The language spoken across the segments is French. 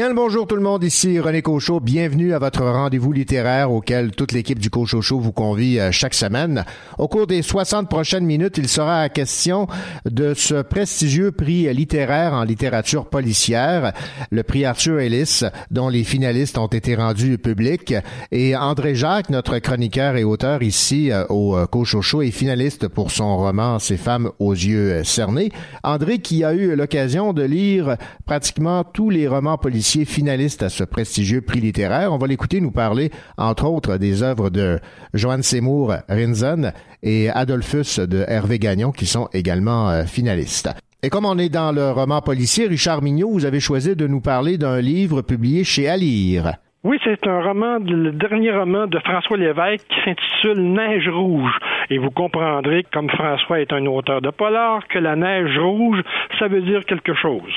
Bien le bonjour tout le monde, ici René Cochot. Bienvenue à votre rendez-vous littéraire auquel toute l'équipe du Cochot vous convie euh, chaque semaine. Au cours des 60 prochaines minutes, il sera question de ce prestigieux prix littéraire en littérature policière, le prix Arthur Ellis, dont les finalistes ont été rendus publics. Et André Jacques, notre chroniqueur et auteur ici euh, au euh, Cochot est finaliste pour son roman Ces femmes aux yeux cernés. André qui a eu l'occasion de lire pratiquement tous les romans policiers finaliste à ce prestigieux prix littéraire. On va l'écouter nous parler, entre autres, des œuvres de Joanne Seymour Rinzen et Adolphus de Hervé Gagnon, qui sont également euh, finalistes. Et comme on est dans le roman policier, Richard Mignot, vous avez choisi de nous parler d'un livre publié chez Alire. Oui, c'est un roman, le dernier roman de François Lévesque qui s'intitule Neige rouge. Et vous comprendrez, comme François est un auteur de polar, que la neige rouge, ça veut dire quelque chose.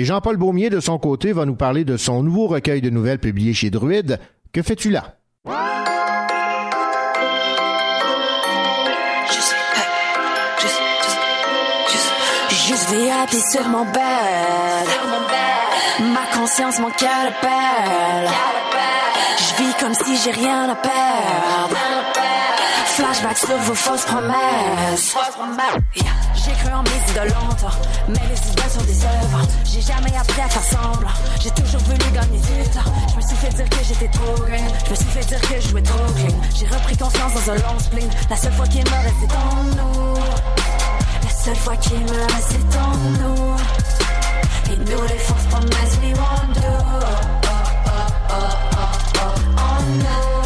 Et Jean-Paul Baumier, de son côté, va nous parler de son nouveau recueil de nouvelles publié chez Druide. Que fais-tu là? Ma conscience, mon. Je vis comme si j'ai rien à perdre. Flashback sur vos fausses promesses. J'ai cru en mes idoles longtemps, mais les idoles sont des œuvres. J'ai jamais appris à faire semblant. J'ai toujours voulu gagner du temps. Je me suis fait dire que j'étais trop green. Je me suis fait dire que je jouais trop clean. J'ai repris confiance dans un long spleen. La seule fois qu'il me reste, en nous. La seule fois qu'il me reste, en nous. Et nous, les fausses promesses, we won't do. Oh, oh, oh, oh, oh, oh, no.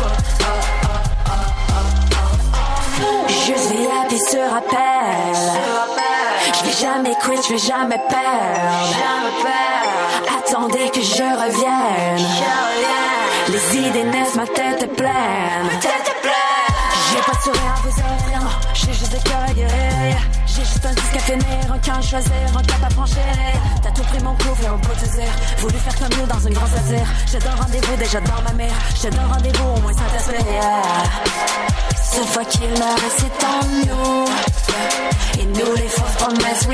Juste VIP se rappelle. Je vais jamais quit, je vais jamais perdre. Attendez que je revienne. Les idées naissent, ma tête est pleine. J'ai pas de sourire à vous offrir, non. J'ai juste des cœurs. J'ai juste un disque à finir, un camp à choisir, un cap à franchir. T'as tout pris mon couvre et un dire. Voulu faire comme nous dans une grande satire. J'ai d'un rendez-vous déjà dans ma mère. J'ai d'un rendez-vous au moins Saint-Esprit. Cette fois qu'il meurt, c'est en nous. Et nous, les promesses.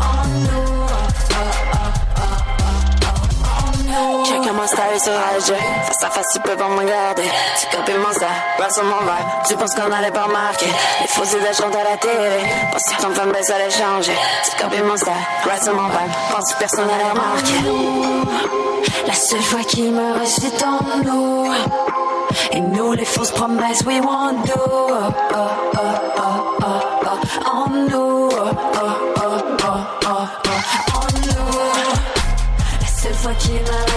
En nous. Check mon style sur IG Face à face, ils peuvent me regarder Tu copies mon style, rap sur mon vibe Tu penses qu'on allait pas remarquer Les faux idées chantent à la télé Pense que ton fanbase ça allait changer Tu copies mon style, rap sur mon vibe Pense que personne n'allait remarquer La seule fois qu'il me reste, c'est en nous Et nous, les fausses promesses, we want do oh, oh, oh, oh, oh, oh. En nous La seule fois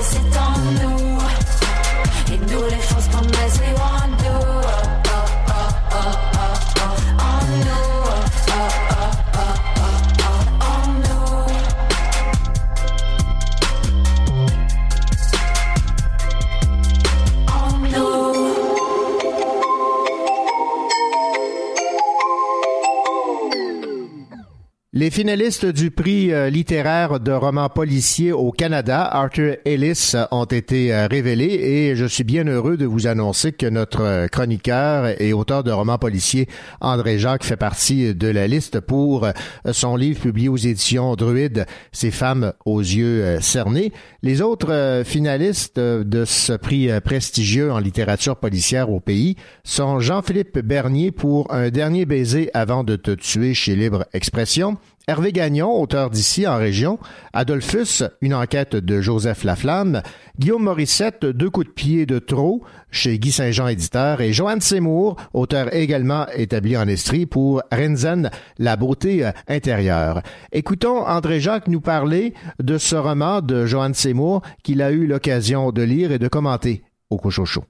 finalistes du prix euh, littéraire de romans policiers au Canada, Arthur Ellis, ont été euh, révélés et je suis bien heureux de vous annoncer que notre euh, chroniqueur et auteur de romans policiers, André Jacques, fait partie de la liste pour son livre publié aux éditions Druide, Ces femmes aux yeux cernés. Les autres finalistes de ce prix prestigieux en littérature policière au pays sont Jean-Philippe Bernier pour Un dernier baiser avant de te tuer chez Libre Expression, Hervé Gagnon, auteur d'ici en région, Adolphus, une enquête de Joseph Laflamme, Guillaume Morissette, Deux coups de pied de trop, chez Guy Saint-Jean éditeur, et Joanne Seymour, auteur également établi en Estrie pour Renzen, La beauté euh, intérieure. Écoutons André Jacques nous parler de ce roman de Joanne Seymour qu'il a eu l'occasion de lire et de commenter au Cochocho.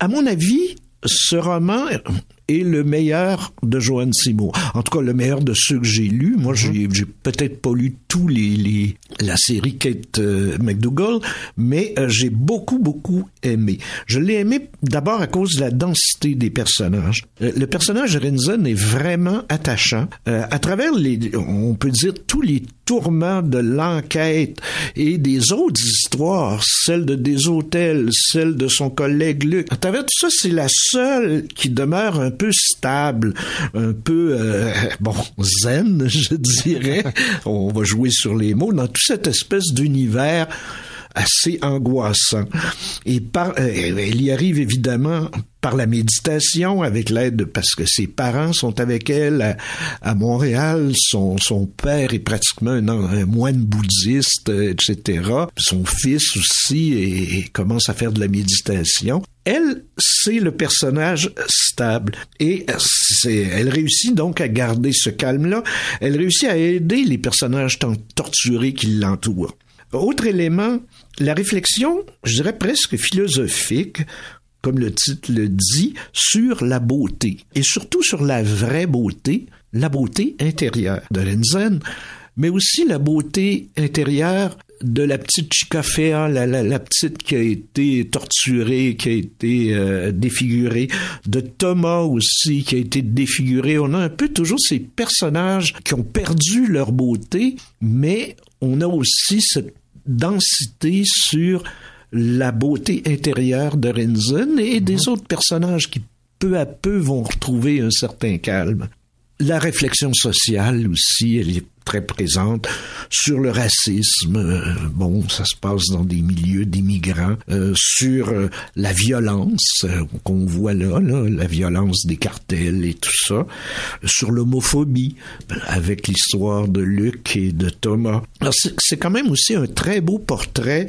À mon avis, ce roman est le meilleur de Joanne Seymour. En tout cas, le meilleur de ceux que j'ai lus. Moi, j'ai, j'ai peut-être pas lu tous les, les la série Kate euh, McDougall, mais euh, j'ai beaucoup, beaucoup aimé. Je l'ai aimé d'abord à cause de la densité des personnages. Euh, le personnage de Rinzen est vraiment attachant. à travers les, on peut dire tous les tourments de l'enquête et des autres histoires, celle de des hôtels, celle de son collègue Luc. À travers tout ça, c'est la seule qui demeure un peu stable, un peu euh, bon zen, je dirais. On va jouer sur les mots dans toute cette espèce d'univers assez angoissant. Et par, euh, elle y arrive évidemment par la méditation, avec l'aide, parce que ses parents sont avec elle à, Montréal, son, son père est pratiquement un, moine bouddhiste, etc. Son fils aussi et, commence à faire de la méditation. Elle, c'est le personnage stable et elle réussit donc à garder ce calme-là. Elle réussit à aider les personnages torturés qui l'entourent. Autre élément, la réflexion, je dirais presque philosophique, comme le titre le dit, sur la beauté, et surtout sur la vraie beauté, la beauté intérieure de Renzen, mais aussi la beauté intérieure de la petite Chicafea, la, la, petite qui a été torturée, qui a été euh, défigurée, de Thomas aussi qui a été défiguré. On a un peu toujours ces personnages qui ont perdu leur beauté, mais on a aussi cette densité sur la beauté intérieure de Renzen et des mhm. autres personnages qui peu à peu vont retrouver un certain calme. La réflexion sociale aussi, elle est très présente sur le racisme. Euh, bon, ça se passe dans des milieux d'immigrants. Euh, sur euh, la violence qu'on voit là, là, la violence des cartels et tout ça. Sur l'homophobie, avec l'histoire de Luc et de Thomas. C'est quand même aussi un très beau portrait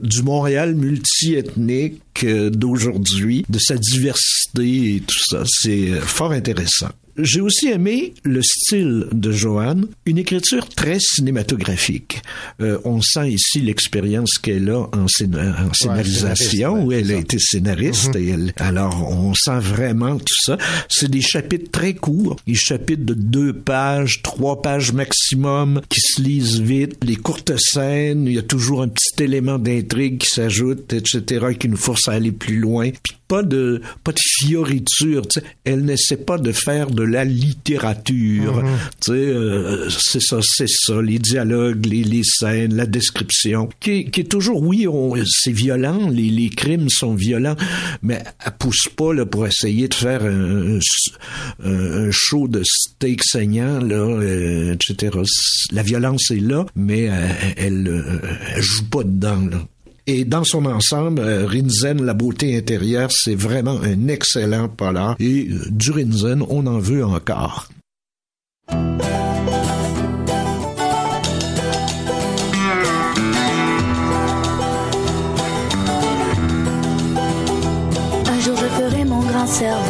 du Montréal multiethnique d'aujourd'hui, de sa diversité et tout ça. C'est fort intéressant. J'ai aussi aimé le style de Joanne, une écriture très cinématographique. Euh, on sent ici l'expérience qu'elle a en, scénarisation, où elle a été scénariste. Mm-hmm. et elle, alors, on sent vraiment tout ça. C'est des chapitres très courts, des chapitres de deux pages, trois pages maximum, qui se lisent vite, les courtes scènes, il y a toujours un petit élément d'intrigue qui s'ajoute, etc., qui nous force à aller plus loin. Puis pas de pas de fioriture, tu sais. elle n'essaie pas de faire de la littérature. Mhm. Tu sais, euh, c'est ça, c'est ça, les dialogues, les, les scènes, la description, qui, qui est toujours, oui, c'est violent, les, les crimes sont violents, mais elle pousse pas là pour essayer de faire un, un, show de steak saignant là, euh, etc. La violence est là, mais euh, elle, elle joue pas dedans là. Et dans son ensemble, euh, Rinzen, la beauté intérieure, c'est vraiment un excellent polar. Et euh, du Rinzen, on en veut encore. Un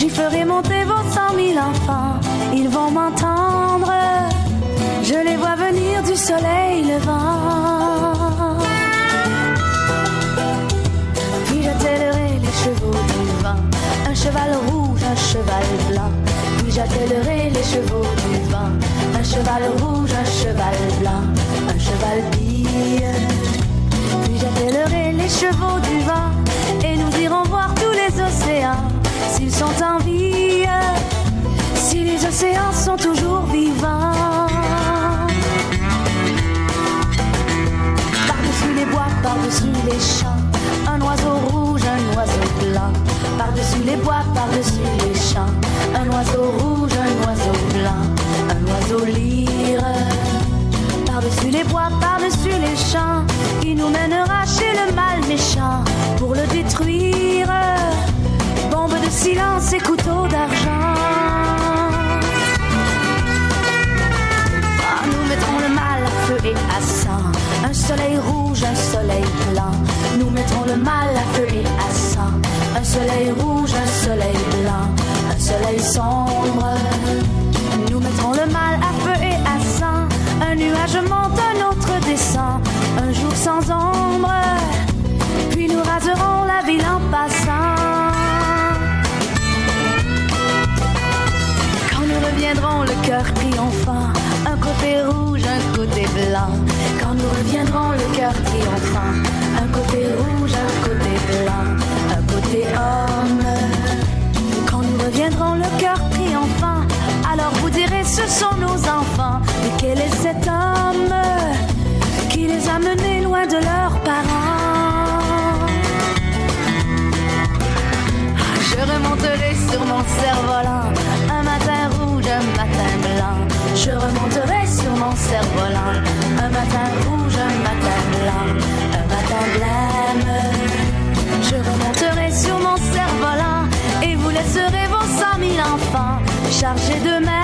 j'y ferai monter vos cent mille enfants, ils vont m'entendre, je les vois venir du soleil levant. Puis j'attellerai les chevaux du vent, un cheval rouge, un cheval blanc. Puis j'attellerai les chevaux du vent, un cheval rouge, un cheval blanc, un cheval pire. Puis j'attellerai les chevaux du vent voir tous les océans s'ils sont en vie, si les océans sont toujours vivants. Par-dessus les bois, par-dessus les champs, un oiseau rouge, un oiseau blanc. Par-dessus les bois, par-dessus les champs, un oiseau rouge, un oiseau blanc, un oiseau lyre. Par-dessus les bois, par-dessus les champs, qui nous mènera chez le mal méchant pour le détruire. Bombe de silence et couteau d'argent. Ah, nous mettrons le mal à feu et à sang. Un soleil rouge, un soleil blanc. Nous mettrons le mal à feu et à sang. Un soleil rouge, un soleil blanc. Un soleil sombre l'orage monte, un autre descend, un jour sans ombre, puis nous raserons la ville en passant. Quand nous reviendrons, le cœur triomphant, un côté rouge, un côté blanc. Quand nous reviendrons, le cœur triomphant, un côté rouge, un côté blanc, un côté homme. Quand nous reviendrons, le cœur triomphant, vous direz ce sont nos enfants. Mais quel est cet homme qui les a menés loin de leurs parents? Je remonterai sur mon cerf-volant, un matin rouge, un matin blanc. Je remonterai sur mon cerf-volant, un matin rouge, un matin blanc, un matin blême. Je remonterai sur mon cerf-volant et vous laisserez vos cent mille enfants chargés d'eux-mêmes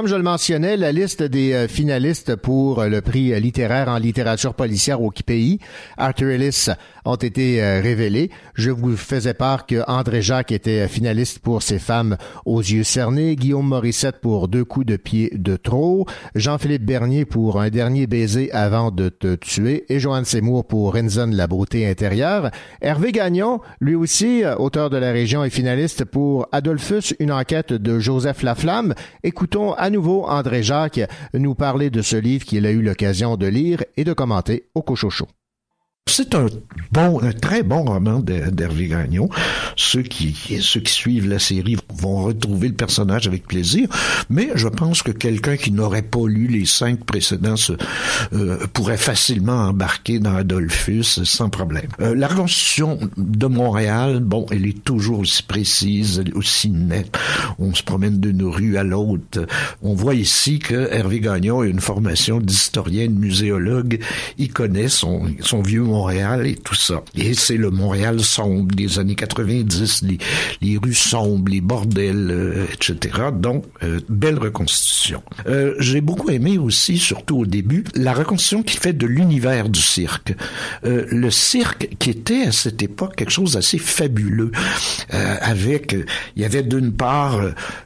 Comme je le mentionnais, la liste des euh, finalistes pour euh, le prix euh, littéraire en littérature policière au pays, Arthur Ellis ont été euh, révélés. Je vous faisais part que André Jacques était finaliste pour ses femmes aux yeux cernés, Guillaume Morissette pour deux coups de pied de trop, Jean-Philippe Bernier pour un dernier baiser avant de te tuer et Joanne Seymour pour Renzen la beauté intérieure. Hervé Gagnon, lui aussi, euh, auteur de la région et finaliste pour Adolphus, une enquête de Joseph Laflamme. Écoutons à nouveau André Jacques nous parler de ce livre qu'il a eu l'occasion de lire et de commenter au Cochocho. C'est un bon, un très bon roman d'Hervé Gagnon. Ceux qui, ceux qui suivent la série vont retrouver le personnage avec plaisir, mais je pense que quelqu'un qui n'aurait pas lu les cinq précédents euh, pourrait facilement embarquer dans Adolphus sans problème. Euh, la reconstitution de Montréal, bon, elle est toujours aussi précise, aussi nette. On se promène d'une rue à l'autre. On voit ici que Hervé Gagnon a une formation d'historien, de muséologue. Il connaît son, son vieux Montréal et tout ça. Et c'est le Montréal sombre des années 90, les, rues sombres, les bordels, euh, etc. Donc, euh, belle reconstitution. Euh, j'ai beaucoup aimé aussi, surtout au début, la reconstitution qui fait de l'univers du cirque. le cirque qui était à cette époque quelque chose d'assez fabuleux, avec, il y avait d'une part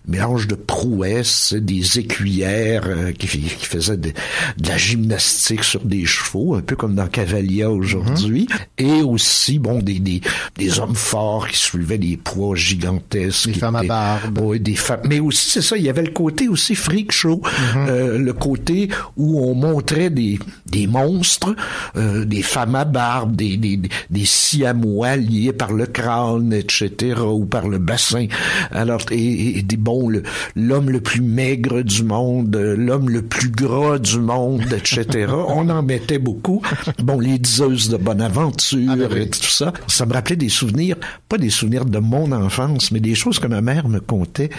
mélange de prouesses, des écuyères qui, qui, faisaient de, de, la gymnastique sur des chevaux, un peu comme dans Cavalia aujourd'hui aujourd'hui, et aussi, bon, des, des, des, hommes forts qui soulevaient des poids gigantesques. Des femmes à barbe. Oui, des femmes. Mais aussi, c'est ça, il y avait le côté aussi freak show, mhm. euh, le côté où on montrait des, des monstres, euh, des femmes à barbe, des, des, des siamois liés par le crâne, etc., ou par le bassin. Alors, et, et des, bon, l'homme le, plus maigre du monde, l'homme le plus gras du monde, etc. on en mettait beaucoup. Bon, les diseuses de bonne aventure ah, ben et tout ça. Ça me rappelait des souvenirs, pas des souvenirs de mon enfance, mais des choses que ma mère me contait.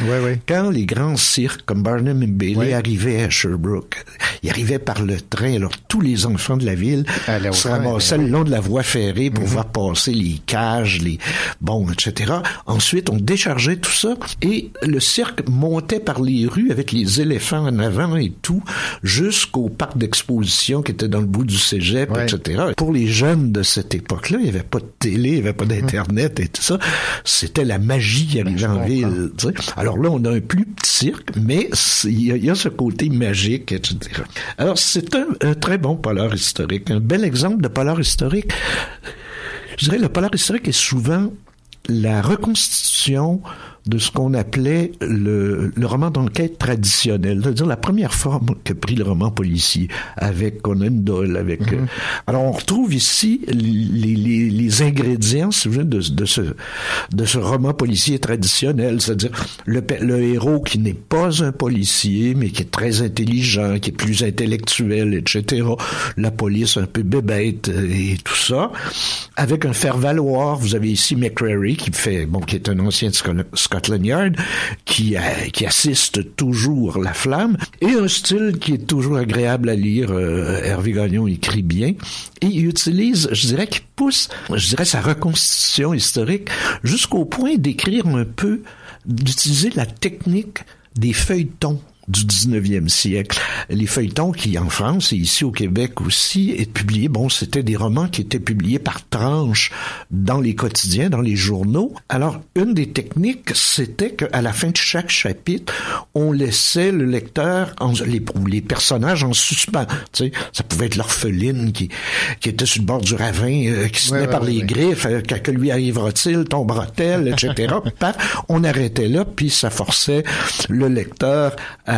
Quand les grands cirques comme Barnum et Bailey arrivaient à Sherbrooke, ils arrivaient par le train, alors tous les enfants de la ville se ramassaient le long de la voie ferrée pour mhm. voir passer les cages, les bon, etc. Ensuite, on déchargeait tout ça et le cirque montait par les rues avec les éléphants en avant et tout jusqu'au parc d'exposition qui était dans le bout du cégep, etc. Pour les jeunes de cette époque-là, il n'y avait pas de télé, il n'y avait pas d'internet et tout ça. C'était la magie qui arrivait en ville. Alors là, on a un plus petit cirque, mais il y, a ce côté magique, etc. Alors c'est un, un très bon polar historique, un bel exemple de polar historique. Je dirais le polar historique est souvent la reconstitution de ce qu'on appelait le, le roman d'enquête traditionnel, c'est-à-dire la première forme que prit le roman policier avec Conan Doyle. Avec, mhm. euh, alors on retrouve ici les, les, les ingrédients, si vous voulez, de, de, ce, de ce roman policier traditionnel, c'est-à-dire le, le héros qui n'est pas un policier, mais qui est très intelligent, qui est plus intellectuel, etc. La police un peu bébête euh, et tout ça, avec un faire-valoir. Vous avez ici McCrary qui fait, bon, qui est un ancien Qui, qui assiste toujours la flamme, et un style qui est toujours agréable à lire. Euh, Hervé Gagnon écrit bien, et il utilise, je dirais, qu'il pousse, je dirais, sa reconstitution historique jusqu'au point d'écrire un peu, d'utiliser la technique des feuilletons du 19e siècle. Les feuilletons qui, en France et ici au Québec aussi, est publié, bon, c'était des romans qui étaient publiés par tranches dans les quotidiens, dans les journaux. Alors, une des techniques, c'était qu'à la fin de chaque chapitre, on laissait le lecteur, en, les, les personnages en suspens. Tu sais, ça pouvait être l'orpheline qui, qui était sur le bord du ravin, euh, qui se tenait par les griffes, euh, que lui arrivera-t-il, tombera-t-elle, etc. on arrêtait là, puis ça forçait le lecteur à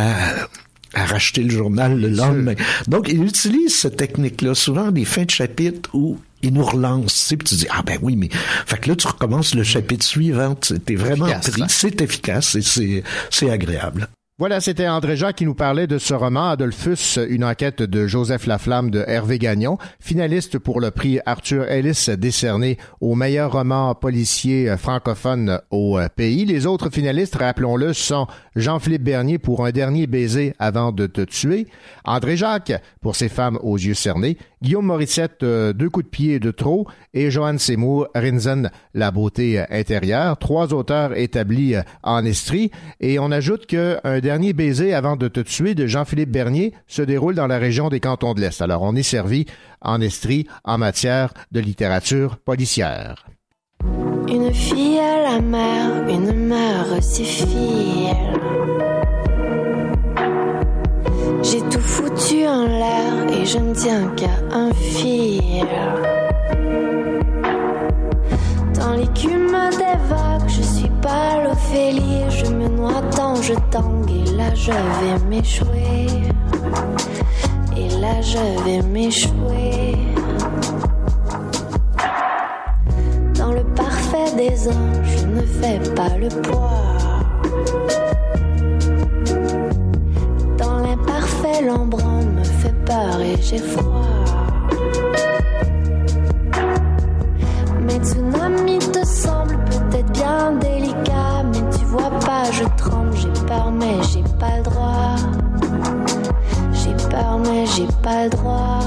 à, racheter le journal le lendemain. Donc, il utilise cette technique-là, souvent des fins de chapitre où il nous relance, tu sais, tu dis, ah ben oui, mais, fait que là, tu recommences le chapitre suivant, t'es vraiment pris, c'est efficace et c'est, c'est agréable. Voilà, c'était André Jacques qui nous parlait de ce roman Adolphus, une enquête de Joseph Laflamme de Hervé Gagnon, finaliste pour le prix Arthur Ellis décerné au meilleur roman policier francophone au pays. Les autres finalistes, rappelons-le, sont Jean-Philippe Bernier pour Un dernier baiser avant de te tuer, André Jacques pour Ses femmes aux yeux cernés Guillaume Morissette, euh, deux coups de pied de trop, et Johan Seymour, Rinzen, la beauté euh, intérieure. Trois auteurs établis euh, en Estrie. Et on ajoute que un dernier baiser avant de te tuer de Jean-Philippe Bernier se déroule dans la région des cantons de l'Est. Alors, on est servi en Estrie en matière de littérature policière. Une fille à la mer, une si fille. J'ai tout foutu en l'air et je ne tiens qu'à un fil. Dans l'écume des vagues, je suis pas l'Ophélie. Je me noie tant, je tangue et là je vais m'échouer. Et là je vais m'échouer. Dans le parfait des anges, je ne fais pas le poids. Dans l'imparfait, l'ombrant me fait peur et j'ai froid. Mes tsunamis te semblent peut-être bien délicats, mais tu vois pas, je tremble, j'ai peur, mais j'ai pas le droit. J'ai peur, mais j'ai pas le droit.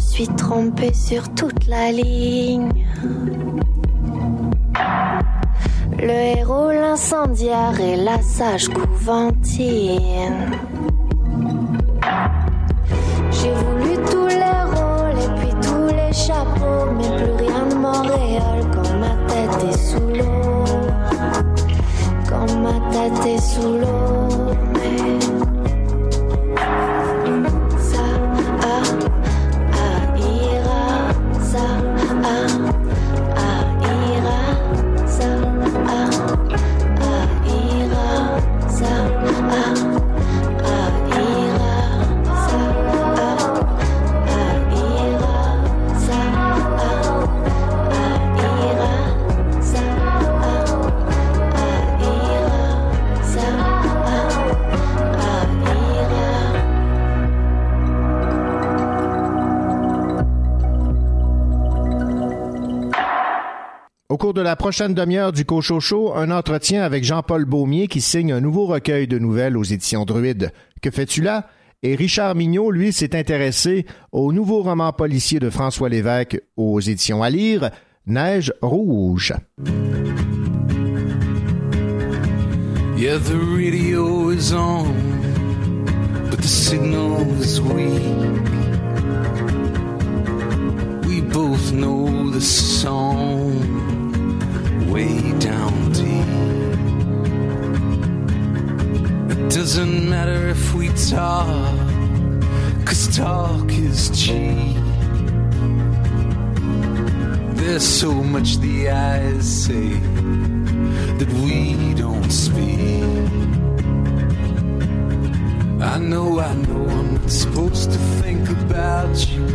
Me suis trompée sur toute la ligne. Le héros, l'incendiaire et la sage couventine. J'ai voulu tous les rôles et puis tous les chapeaux, mais plus rien de Montréal quand ma tête est sous l'eau. Quand ma tête est sous l'eau, la prochaine demi-heure du Cochocho, un entretien avec Jean-Paul Beaumier qui signe un nouveau recueil de nouvelles aux éditions Druide. Que fais-tu là? Et Richard Mignot, lui, s'est intéressé au nouveau roman policier de François Lévesque aux éditions à lire, Neige rouge. Yeah, the radio is on, but the signal is weak. We both know the song way down deep. It doesn't matter if we talk, cause talk is cheap. There's so much the eyes say that we don't speak. I know, I know I'm not supposed to think about you.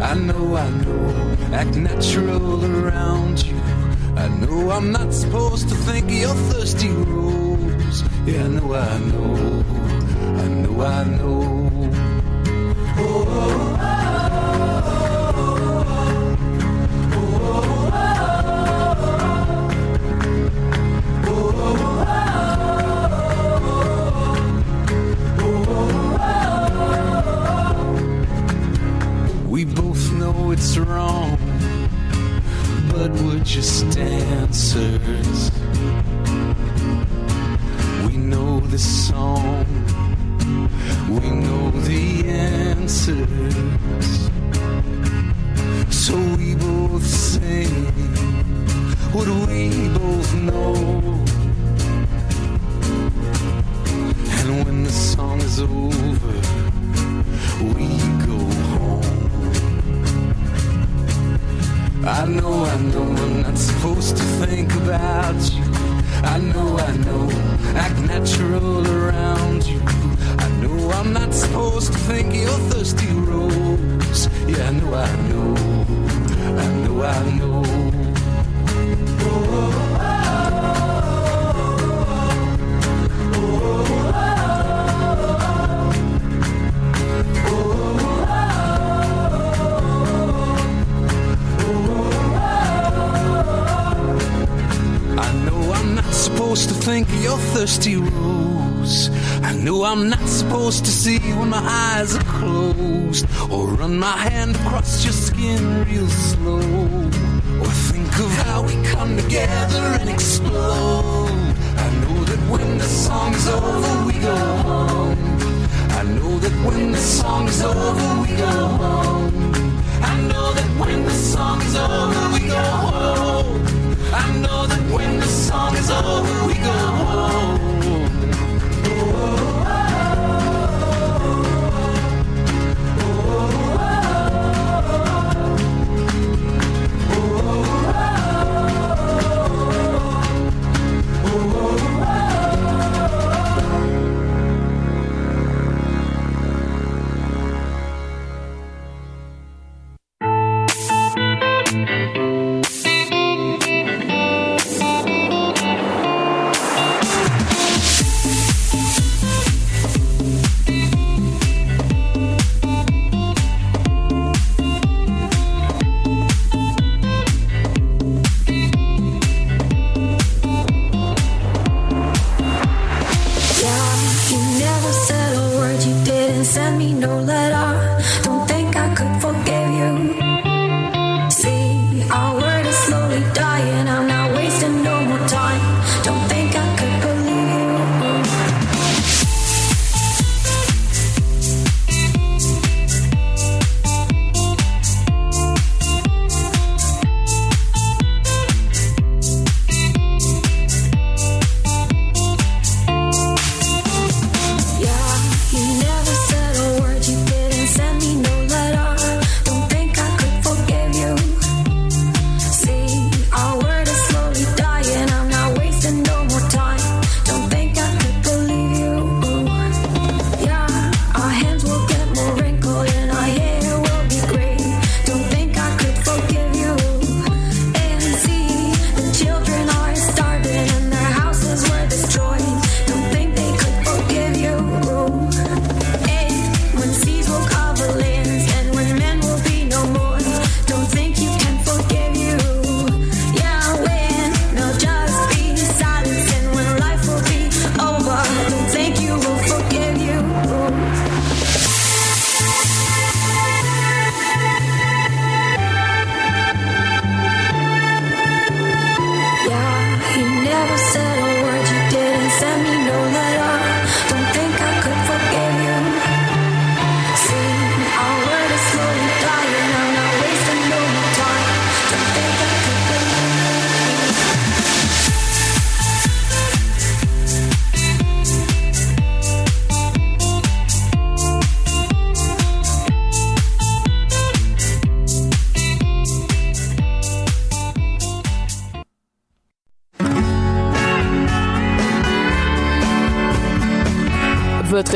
I know, I know, act natural around you. I know I'm not supposed to think of your thirsty rose. Yeah, I know, I know, I know, I know. We both know it's wrong, we're just dancers. We know the song We know the answers. So we both sing what we both know. And when the song is over, we I know, I know, I'm not supposed to think about you. I know, I know, act natural around you. I know I'm not supposed to think you're thirsty rose. Yeah, I know, I know, I know, I know. I supposed to think of your thirsty rose. I know I'm not supposed to see when my eyes are closed. Or run my hand across your skin real slow. Or think of how we come together and explode. I know that when the song's over, we go home. I know that when the song's over, we go home. I know that when the song's over, we go home. I know that when the song is over, we go home.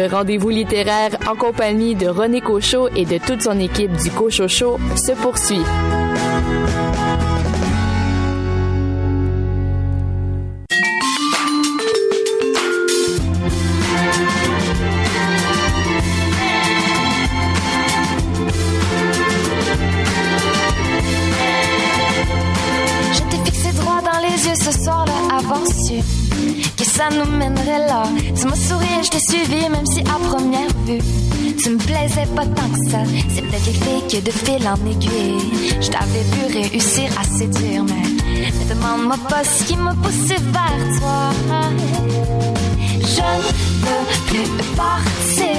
Rendez-vous littéraire en compagnie de René Cochot et de toute son équipe du Cochot Show se poursuit. Je t'ai fixé droit dans les yeux ce soir-là, avant que ça nous mènerait là. Tu m'as souri et je t'ai suivi, même si à première vue, tu me plaisais pas tant que ça. C'est peut-être les que de fil en aiguille, je t'avais vu réussir à séduire, mais ne demande-moi pas ce qui m'a poussé vers toi. je ne veux plus partir.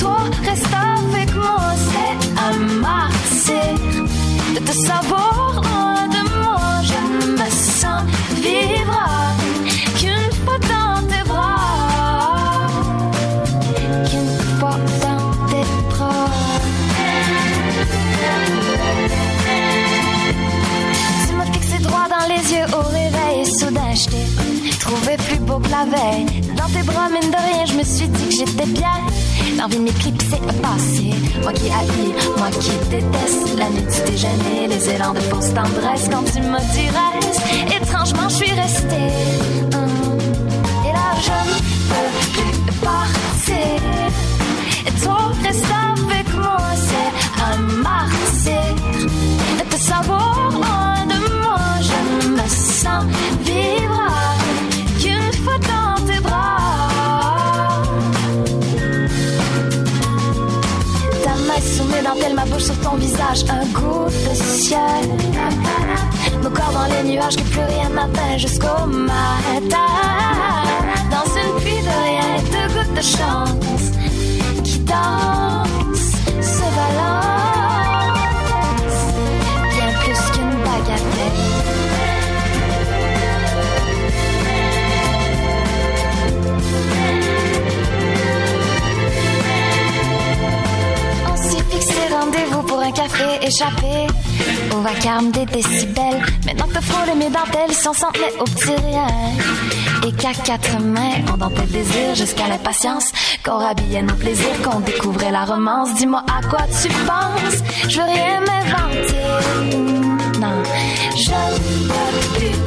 Toi, reste avec moi, c'est un martyr de te savoir loin de moi. Je me sens vivre la veille. Dans tes bras, mine de rien, je me suis dit que j'étais bien. L'envie de m'éclipser a passé. Moi qui haïs, moi qui déteste la nuit du déjeuner, les élans de fausse tendresse quand tu me reste. Étrangement, je suis restée. Et là, je ne peux plus partir. Et toi, reste avec moi, c'est un martyr. De te savoir loin de moi, je me sens vivre dentelles, ma bouche sur ton visage, un goût de ciel. Nos corps dans les nuages, que plus rien n'atteint jusqu'au matin. Dans une pluie de rien, deux gouttes de chance qui dansent, un café échappé au vacarme des décibels. Maintenant que frôlé mes dentelles, si on s'en au petit rien. Et qu'à quatre mains, on domptait le désir jusqu'à l'impatience. Qu'on rhabillait nos plaisirs, qu'on découvrait la romance. Dis-moi à quoi tu penses, je veux rien m'inventer. Non, je ne peux plus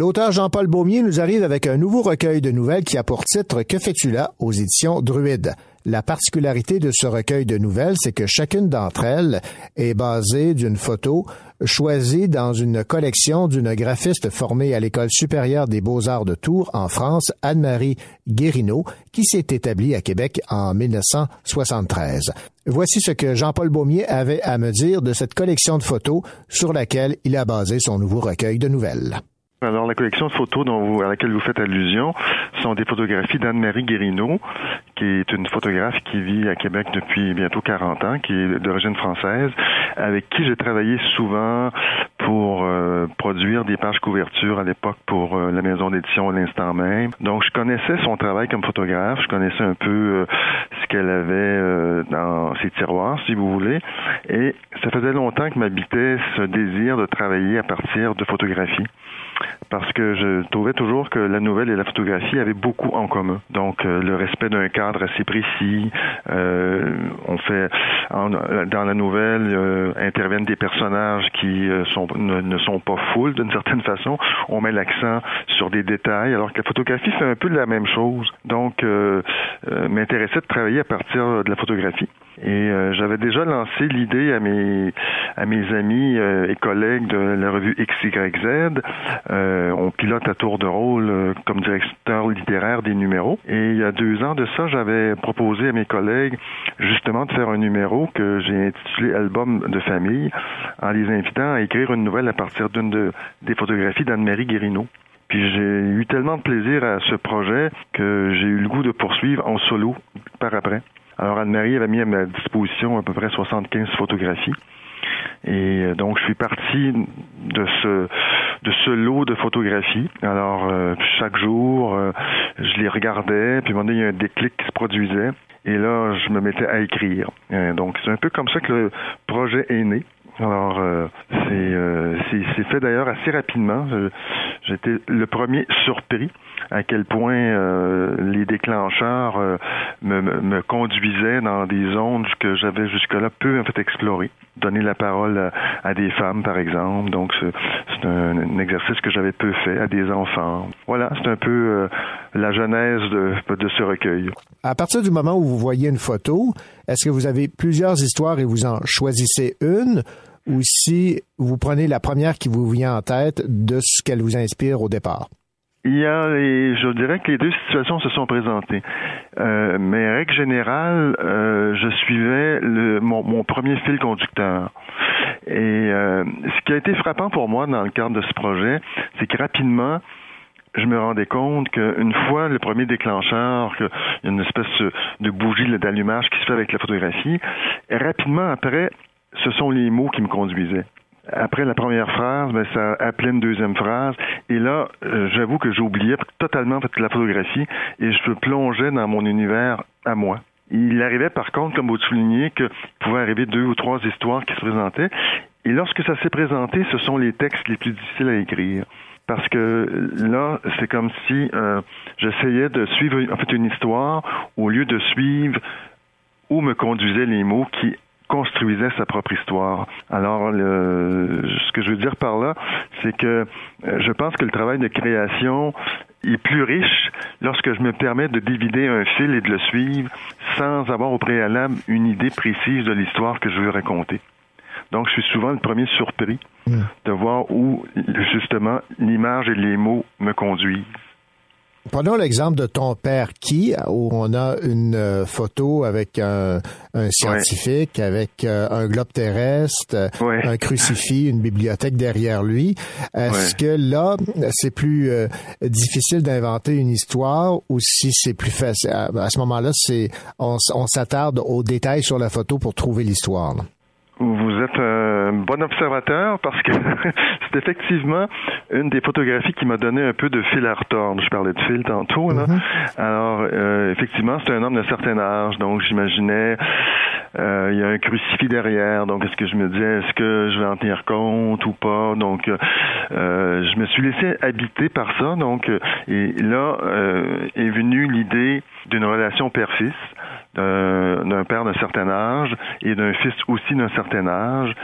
L'auteur Jean-Paul Beaumier nous arrive avec un nouveau recueil de nouvelles qui a pour titre Que fais-tu là aux éditions Druide. La particularité de ce recueil de nouvelles, c'est que chacune d'entre elles est basée d'une photo choisie dans une collection d'une graphiste formée à l'École supérieure des beaux-arts de Tours en France, Anne-Marie Guérineau, qui s'est établie à Québec en 1973. Voici ce que Jean-Paul Beaumier avait à me dire de cette collection de photos sur laquelle il a basé son nouveau recueil de nouvelles. Alors, la collection de photos dont vous, à laquelle vous faites allusion sont des photographies d'Anne-Marie Guérineau, qui est une photographe qui vit à Québec depuis bientôt 40 ans, qui est d'origine française, avec qui j'ai travaillé souvent pour euh, produire des pages couverture à l'époque pour euh, la maison d'édition à l'instant même. Donc, je connaissais son travail comme photographe, je connaissais un peu euh, ce qu'elle avait dans ses tiroirs, si vous voulez, et ça faisait longtemps que m'habitait ce désir de travailler à partir de photographies parce que je trouvais toujours que la nouvelle et la photographie avaient beaucoup en commun. Donc le respect d'un cadre assez précis, on fait dans la nouvelle interviennent des personnages qui sont ne, sont pas full d'une certaine façon. On met l'accent sur des détails, alors que la photographie fait un peu la même chose. Donc euh, euh, m'intéressait de travailler à partir de la photographie. Et euh, j'avais déjà lancé l'idée à mes à mes amis euh, et collègues de la revue XYZ. On pilote à tour de rôle comme directeur littéraire des numéros. Et il y a deux ans de ça, j'avais proposé à mes collègues justement de faire un numéro que j'ai intitulé Album de famille, en les invitant à écrire une nouvelle à partir d'une de, des photographies d'Anne-Marie Guérineau. Puis j'ai eu tellement de plaisir à ce projet que j'ai eu le goût de poursuivre en solo par après. Alors Anne-Marie avait mis à ma disposition à peu près 75 photographies. Et euh, donc je suis parti de ce lot de photographies. Alors euh, chaque jour, euh, je les regardais, puis il y a un déclic qui se produisait. Et là, je me mettais à écrire. Donc c'est un peu comme ça que le projet est né. Alors, euh, c'est euh, c'est- fait d'ailleurs assez rapidement. J'étais le premier surpris à quel point euh, les déclencheurs euh, me, me, conduisaient dans des zones que j'avais jusque-là peu en fait explorées. Donner la parole à, des femmes, par exemple. Donc, c'est un, exercice que j'avais peu fait à des enfants. Voilà, c'est un peu euh, la genèse de, de ce recueil. À partir du moment où vous voyez une photo, est-ce que vous avez plusieurs histoires et vous en choisissez une? Ou si vous prenez la première qui vous vient en tête de ce qu'elle vous inspire au départ? Il y a, les, je dirais que les deux situations se sont présentées. Euh, mais règle générale, euh, je suivais le, mon, mon, premier fil conducteur. Et euh, ce qui a été frappant pour moi dans le cadre de ce projet, c'est que rapidement, je me rendais compte qu'une fois le premier déclencheur, qu'il y a une espèce de bougie d'allumage qui se fait avec la photographie, rapidement après, ce sont les mots qui me conduisaient. Après la première phrase, ben, ça appelait une deuxième phrase. Et là, euh, j'avoue que j'oubliais totalement la photographie et je plongeais dans mon univers à moi. Il arrivait par contre, comme vous soulignez, qu'il pouvait arriver deux ou trois histoires qui se présentaient. Et lorsque ça s'est présenté, ce sont les textes les plus difficiles à écrire. Parce que là, c'est comme si euh, j'essayais de suivre en fait une histoire au lieu de suivre où me conduisaient les mots qui construisait sa propre histoire. Alors, le, ce que je veux dire par là, c'est que euh, je pense que le travail de création est plus riche lorsque je me permets de divider un fil et de le suivre sans avoir au préalable une idée précise de l'histoire que je veux raconter. Donc, je suis souvent le premier surpris de voir où, justement, l'image et les mots me conduisent. Prenons l'exemple de ton père qui, où on a une euh, photo avec un, scientifique, avec euh, un globe terrestre, un crucifix, une bibliothèque derrière lui. Est-ce que là, c'est plus euh, difficile d'inventer une histoire ou si c'est plus facile? À ce moment-là, c'est on, on s'attarde aux détails sur la photo pour trouver l'histoire. Vous êtes un bon observateur parce que c'est effectivement une des photographies qui m'a donné un peu de fil à retordre. Je parlais de fil tantôt. Là. Mm-hmm. Alors, euh, effectivement, c'est un homme d'un certain âge, donc j'imaginais euh, il y a un crucifix derrière. Donc, est-ce que je me disais, est-ce que je vais en tenir compte ou pas? Donc, euh, je me suis laissé habiter par ça. Donc, et là est venue l'idée d'une relation père-fils d'un père d'un certain âge et d'un fils aussi d'un certain âge.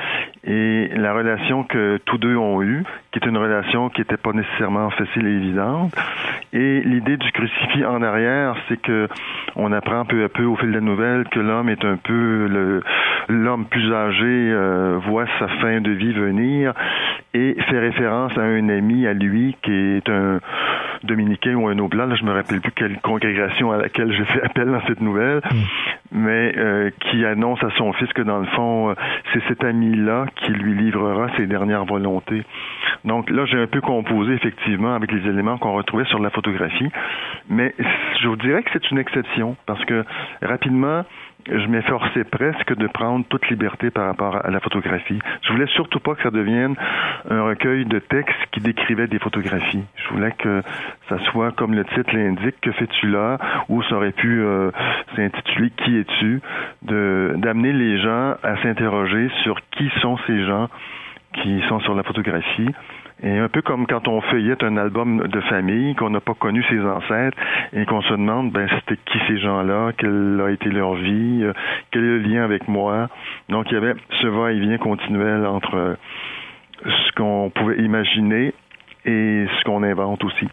Et la relation que tous deux ont eue, qui est une relation qui n'était pas nécessairement facile et évidente. Et l'idée du crucifix en arrière, c'est que on apprend peu à peu au fil des nouvelles que l'homme est un peu l'homme plus âgé euh, voit sa fin de vie venir et fait référence à un ami à lui qui est un dominicain ou un oblat. Je me rappelle plus quelle congrégation à laquelle je fais appel dans cette nouvelle, mais euh, qui annonce à son fils que dans le fond, euh, c'est cet ami-là qui lui livrera ses dernières volontés. Donc là, j'ai un peu composé effectivement avec les éléments qu'on retrouvait sur la photographie, mais je vous dirais que c'est une exception parce que rapidement, je m'efforçais presque de prendre toute liberté par rapport à la photographie. Je voulais surtout pas que ça devienne un recueil de textes qui décrivait des photographies. Je voulais que ça soit comme le titre l'indique, que fais-tu là, ou ça aurait pu euh, s'intituler Qui es-tu, d'amener les gens à s'interroger sur qui sont ces gens qui sont sur la photographie et un peu comme quand on feuillette un album de famille, qu'on n'a pas connu ses ancêtres et qu'on se demande, ben, c'était qui ces gens-là, quelle a été leur vie, euh, quel est le lien avec moi. Donc, il y avait ce va-et-vient continuel entre ce qu'on pouvait imaginer et ce qu'on invente aussi.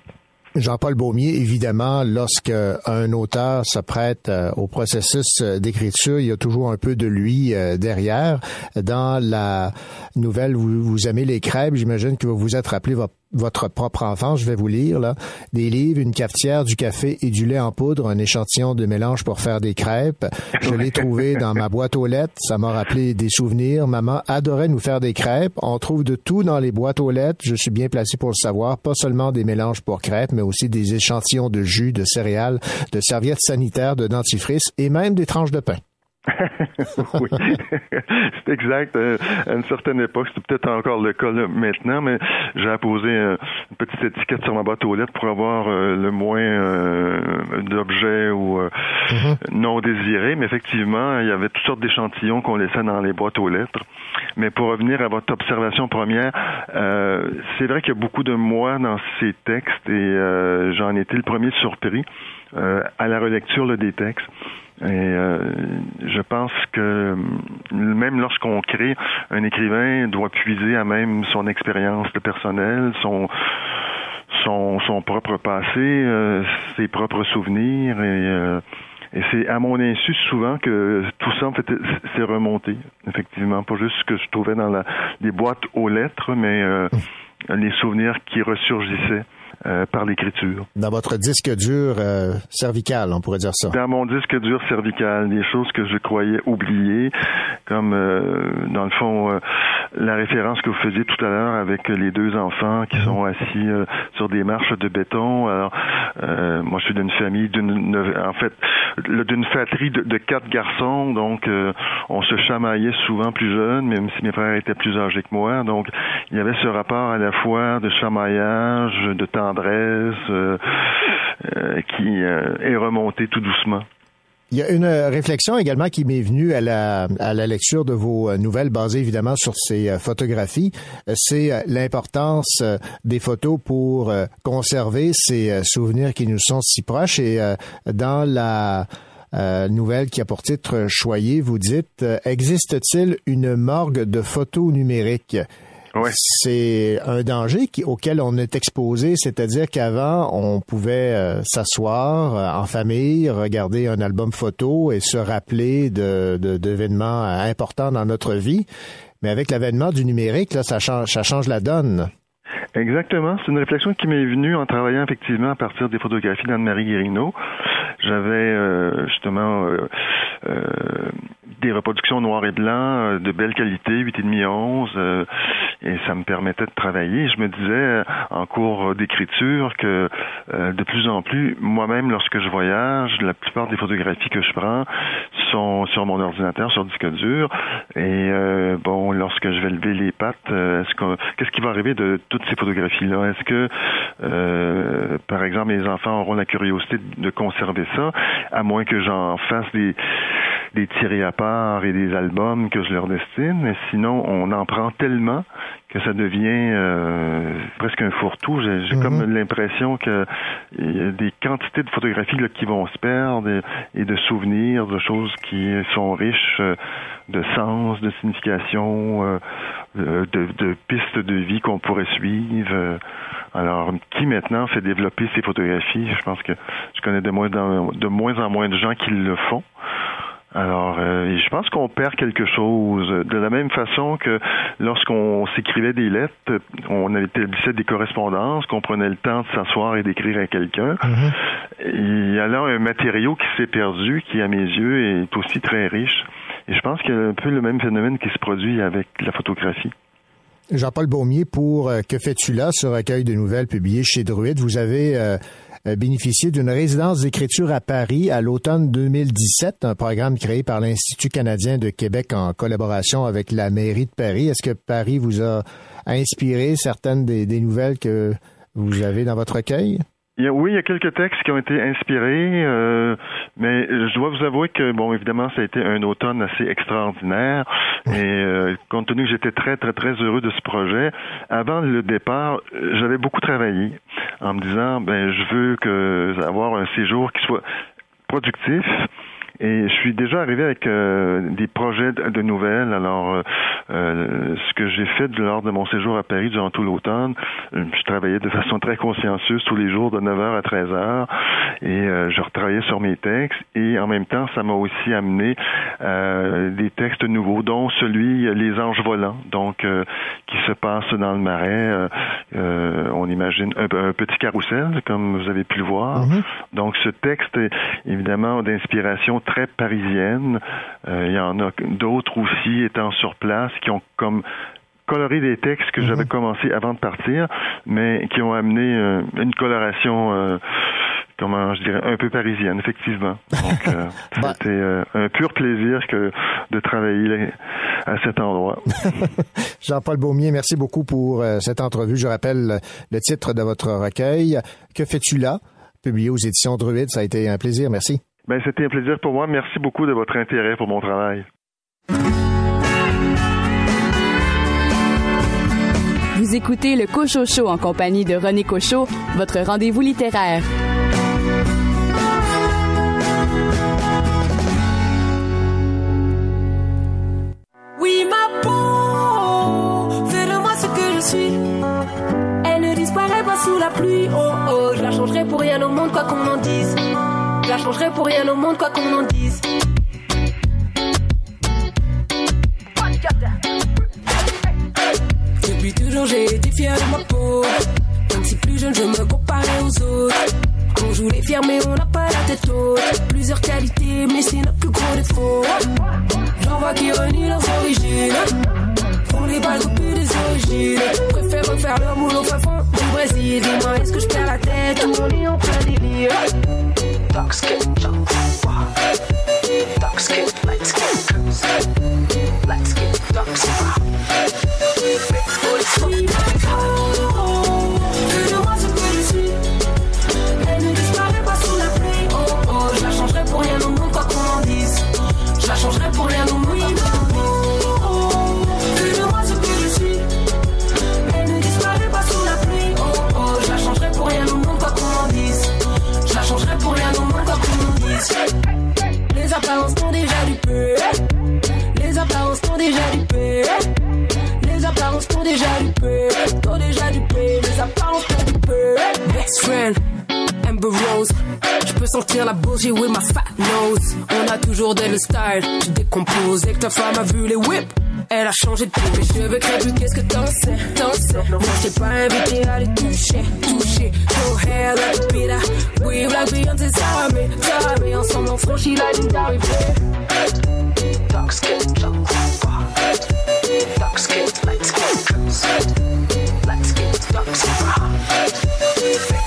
Jean-Paul Baumier, évidemment, lorsque un auteur se prête euh, au processus euh, d'écriture, il y a toujours un peu de lui euh, derrière. Dans la nouvelle, vous, vous aimez les crêpes, j'imagine que vous vous êtes rappelé votre votre propre enfance, je vais vous lire là, des livres, une cafetière, du café et du lait en poudre, un échantillon de mélange pour faire des crêpes. Je l'ai trouvé dans ma boîte aux lettres, ça m'a rappelé des souvenirs. Maman adorait nous faire des crêpes. On trouve de tout dans les boîtes aux lettres, je suis bien placé pour le savoir, pas seulement des mélanges pour crêpes, mais aussi des échantillons de jus, de céréales, de serviettes sanitaires, de dentifrice et même des tranches de pain. oui, c'est exact. Euh, à une certaine époque, c'est peut-être encore le cas maintenant, mais j'ai apposé une petite étiquette sur ma boîte aux lettres pour avoir euh, le moins euh, d'objets ou mm-hmm. non désirés. Mais effectivement, il y avait toutes sortes d'échantillons qu'on laissait dans les boîtes aux lettres. Mais pour revenir à votre observation première, c'est vrai qu'il y a beaucoup de moi dans ces textes et j'en étais le premier surpris à la relecture là, des textes. Et euh, je pense que même lorsqu'on crée, un écrivain doit puiser à même son expérience de personnel, son son, son propre passé, euh, ses propres souvenirs. Et euh, et c'est à mon insu souvent que tout ça en fait c'est remonté effectivement. Pas juste ce que je trouvais dans la, les boîtes aux lettres mais les souvenirs qui ressurgissaient euh, par l'écriture. Dans votre disque dur euh, cervical, on pourrait dire ça. Dans mon disque dur cervical, des choses que je croyais oublier, comme euh, dans le fond la référence que vous faisiez tout à l'heure avec les deux enfants qui mhm. sont assis sur des marches de béton. Alors, moi, je suis d'une famille, d'une, en fait, d'une fratrie de, de, quatre garçons, donc on se chamaillait souvent plus jeunes, même si mes frères étaient plus âgés que moi. Donc, il y avait ce rapport à la fois de chamaillage, de temps euh, euh, qui euh, est remontée tout doucement. Il y a une réflexion également qui m'est venue à la, à la lecture de vos nouvelles basées évidemment sur ces photographies. C'est l'importance des photos pour conserver ces souvenirs qui nous sont si proches. Et dans la nouvelle qui a pour titre Choyer, vous dites, existe-t-il une morgue de photos numériques? C'est un danger qui, auquel on est exposé, c'est-à-dire qu'avant, on pouvait euh, s'asseoir euh, en famille, regarder un album photo et se rappeler de, d'événements importants dans notre vie. Mais avec l'avènement du numérique, là, ça change, ça change la donne. Exactement. C'est une réflexion qui m'est venue en travaillant effectivement à partir des photographies d'Anne-Marie Guérino. J'avais euh, justement des reproductions noir et blanc euh, de belle qualité, 8,5 11, euh, et ça me permettait de travailler. Je me disais euh, en cours d'écriture que de plus en plus, moi-même, lorsque je voyage, la plupart des photographies que je prends sont sur mon ordinateur, sur disque dur. Et bon, lorsque je vais lever les pattes, est-ce que qu'est-ce qui va arriver de toutes ces photographies-là? Est-ce que, par exemple, les enfants auront la curiosité de conserver ça, à moins que j'en fasse des des tirés à part? Et des albums que je leur destine, mais sinon, on en prend tellement que ça devient euh, presque un fourre-tout. J'ai comme mhm. l'impression qu'il y a des quantités de photographies là, qui vont se perdre et, de souvenirs, de choses qui sont riches euh, de sens, de signification, euh, de, de, pistes de vie qu'on pourrait suivre. Alors, qui maintenant fait développer ces photographies? Je pense que je connais de moins en, de moins en moins de gens qui le font. Alors, euh, je pense qu'on perd quelque chose. De la même façon que lorsqu'on s'écrivait des lettres, on établissait des correspondances, qu'on prenait le temps de s'asseoir et d'écrire à quelqu'un. Mm-hmm. Il y a là un matériau qui s'est perdu, qui à mes yeux est aussi très riche. Et je pense qu'il y a un peu le même phénomène qui se produit avec la photographie. Jean-Paul Baumier, pour euh, Que fais-tu là, ce recueil de nouvelles publié chez Druide, vous avez euh, bénéficié d'une résidence d'écriture à Paris à l'automne 2017, un programme créé par l'Institut canadien de Québec en collaboration avec la mairie de Paris. Est-ce que Paris vous a inspiré certaines des nouvelles que vous avez dans votre recueil? Oui, il y a quelques textes qui ont été inspirés, euh, mais je dois vous avouer que, bon, évidemment, ça a été un automne assez extraordinaire. Et euh, compte tenu que j'étais très, très, très heureux de ce projet, avant le départ, j'avais beaucoup travaillé en me disant, ben, je veux que avoir un séjour qui soit productif, et je suis déjà arrivé avec euh, des projets de, nouvelles. Alors, euh, euh, ce que j'ai fait lors de mon séjour à Paris durant tout l'automne, je travaillais de façon très consciencieuse tous les jours de 9h à 13h et je retravaillais sur mes textes. Et en même temps, ça m'a aussi amené des textes nouveaux, dont celui Les Anges volants, donc qui se passe dans le marais. on imagine un, petit carrousel, comme vous avez pu le voir. Mm-hmm. Donc, ce texte, évidemment, d'inspiration très parisienne. Euh, il y en a d'autres aussi étant sur place qui ont comme coloré des textes que j'avais mhm. commencé avant de partir, mais qui ont amené euh, une coloration, euh, comment je dirais, un peu parisienne, effectivement. Donc, bah. c'était un pur plaisir que de travailler à cet endroit. Jean-Paul Baumier, merci beaucoup pour cette entrevue. Je rappelle le titre de votre recueil. Que fais-tu là? Publié aux éditions Druide. Ça a été un plaisir. Merci. Ben, C'était un plaisir pour moi. Merci beaucoup de votre intérêt pour mon travail. Vous écoutez le Cochot en compagnie de René Cochot, votre rendez-vous littéraire. Oui, ma peau, fais-le-moi ce que je suis. Elle ne disparaît pas sous la pluie, oh oh, je la changerai pour rien au monde, quoi qu'on en dise. Depuis toujours j'ai été fier de ma peau. Même si plus jeune je me comparais aux autres. On joue les fiers mais on n'a pas la tête haute. Plusieurs qualités mais c'est notre plus gros défaut. J'en vois qui renient leurs origines. Font les balles depuis des origines. Préfère refaire leur boulot au fond du Brésil. Dis-moi est-ce que je perds la tête ou on est en plein délire? Dark skin, dark skin, light skin, light skin, dark skin. Déjà du. Les apparences sont déjà du. Sont déjà du. Les apparences sont du. Best friend. Amber Rose, je peux sentir la bougie with my fat nose. On a toujours des le style, je décompose. Dès que ta femme a vu les whips, elle a changé de peau. Mes cheveux crépus, qu'est-ce que t'en sais, t'en sais. Non, je t'ai pas invité à les toucher, toucher. Your hair like a pita, we like Beyoncé, Sammy, Sammy. Ensemble on franchit la ligne d'arrivée. Dark skin, skin, dark skin, light skin, light skin, dark skin. Oui,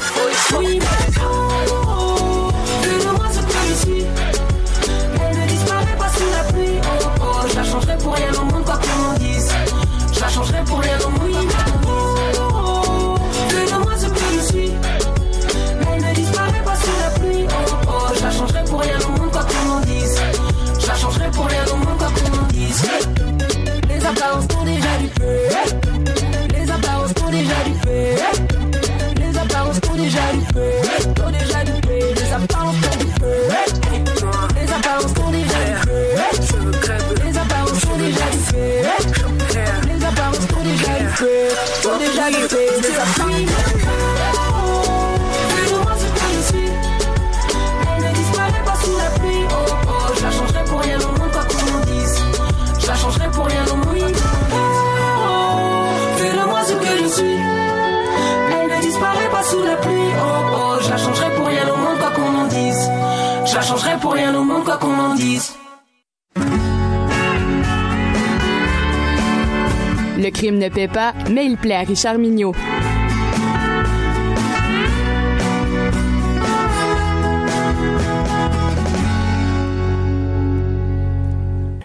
Oh oh, je la changerai pour rien au monde, quoi qu'on en dise. Crime ne paie pas, mais il plaît à Richard Mignot.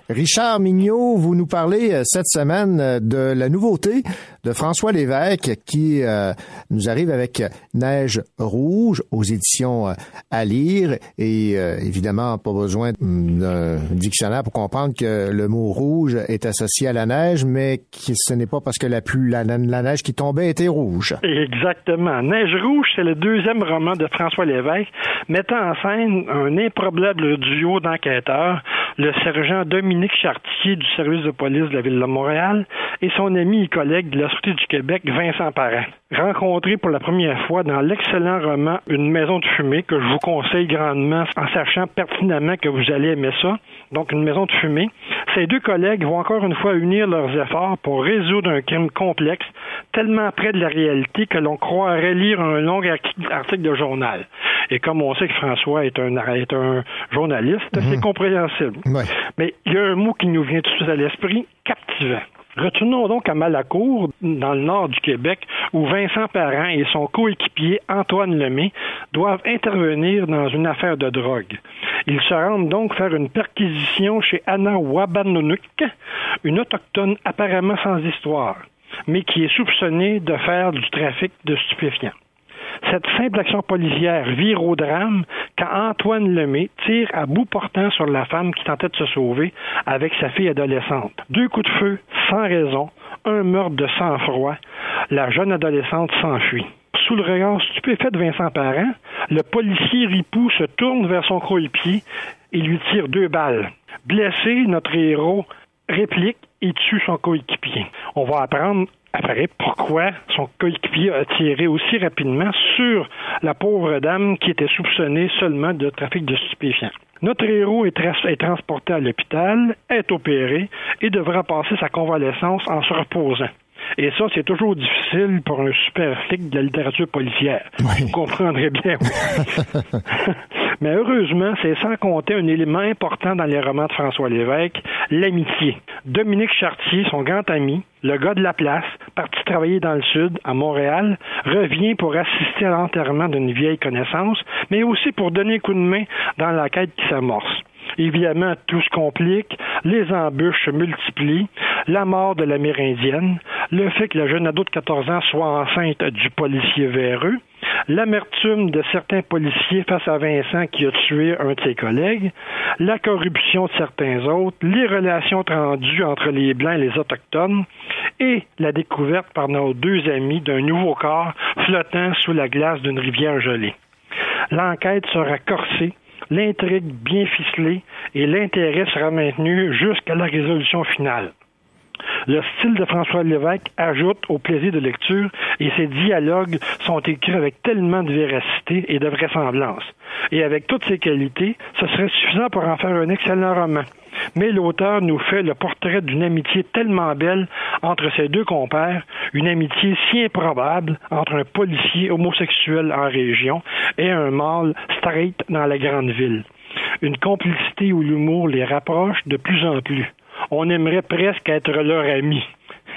Richard Mignot, vous nous parlez euh, cette semaine euh, de la nouveauté de François Lévesque qui euh, nous arrive avec Neige rouge aux éditions euh, à lire et euh, évidemment pas besoin d'un dictionnaire pour comprendre que le mot rouge est associé à la neige, mais que ce n'est pas parce que la, pluie, la, la neige qui tombait était rouge. Exactement. Neige rouge, c'est le deuxième roman de François Lévesque, mettant en scène un improbable duo d'enquêteurs, le sergent Dominique Chartier du service de police de la ville de Montréal et son ami et collègue de la Sûreté du Québec, Vincent Parent. Rencontrés pour la première fois dans l'excellent roman Une maison de fumée, que je vous conseille grandement en sachant pertinemment que vous allez aimer ça, donc Une maison de fumée, ces deux collègues vont encore une fois unir leurs efforts pour résoudre un crime complexe tellement près de la réalité que l'on croirait lire un long article de journal. Et comme on sait que François est un, est un journaliste, c'est compréhensible. Ouais. Mais il y a un mot qui nous vient tout de suite à l'esprit, captivant. Retournons donc à Malacour, dans le nord du Québec, où Vincent Parent et son coéquipier Antoine Lemay doivent intervenir dans une affaire de drogue. Ils se rendent donc faire une perquisition chez Anna Wabanonuk, une autochtone apparemment sans histoire, mais qui est soupçonnée de faire du trafic de stupéfiants. Cette simple action policière vire au drame quand Antoine Lemay tire à bout portant sur la femme qui tentait de se sauver avec sa fille adolescente. Deux coups de feu, sans raison, un meurtre de sang-froid. La jeune adolescente s'enfuit. Sous le regard stupéfait de Vincent Parent, le policier Ripou se tourne vers son coéquipier et lui tire deux balles. Blessé, notre héros réplique et tue son coéquipier. On va apprendre après pourquoi son coéquipier a tiré aussi rapidement sur la pauvre dame qui était soupçonnée seulement de trafic de stupéfiants. Notre héros est transporté à l'hôpital, est opéré et devra passer sa convalescence en se reposant. Et ça, c'est toujours difficile pour un super flic de la littérature policière. Vous comprendrez bien. Mais heureusement, c'est sans compter un élément important dans les romans de François Lévesque, l'amitié. Dominique Chartier, son grand ami, le gars de la place, parti travailler dans le sud, à Montréal, revient pour assister à l'enterrement d'une vieille connaissance, mais aussi pour donner un coup de main dans la quête qui s'amorce. Évidemment, tout se complique, les embûches se multiplient, la mort de l'Amérindienne, le fait que la jeune ado de 14 ans soit enceinte du policier véreux, l'amertume de certains policiers face à Vincent qui a tué un de ses collègues, la corruption de certains autres, les relations tendues entre les Blancs et les Autochtones, et la découverte par nos deux amis d'un nouveau corps flottant sous la glace d'une rivière gelée. L'enquête sera corsée, l'intrigue bien ficelée et l'intérêt sera maintenu jusqu'à la résolution finale. Le style de François Lévesque ajoute au plaisir de lecture et ses dialogues sont écrits avec tellement de véracité et de vraisemblance. Et avec toutes ces qualités, ce serait suffisant pour en faire un excellent roman. Mais l'auteur nous fait le portrait d'une amitié tellement belle entre ces deux compères, une amitié si improbable entre un policier homosexuel en région et un mâle straight dans la grande ville. Une complicité où l'humour les rapproche de plus en plus on aimerait presque être leur ami.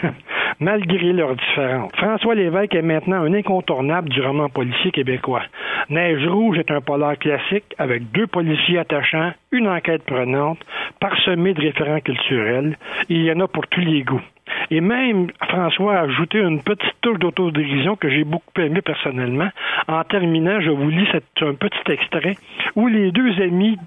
Malgré leurs différences. François Lévesque est maintenant un incontournable du roman policier québécois. Neige Rouge est un polar classique avec deux policiers attachants, une enquête prenante, parsemée de référents culturels. Il y en a pour tous les goûts. Et même, François a ajouté une petite touche d'autodérision que j'ai beaucoup aimé personnellement. En terminant, je vous lis un petit extrait où les deux amis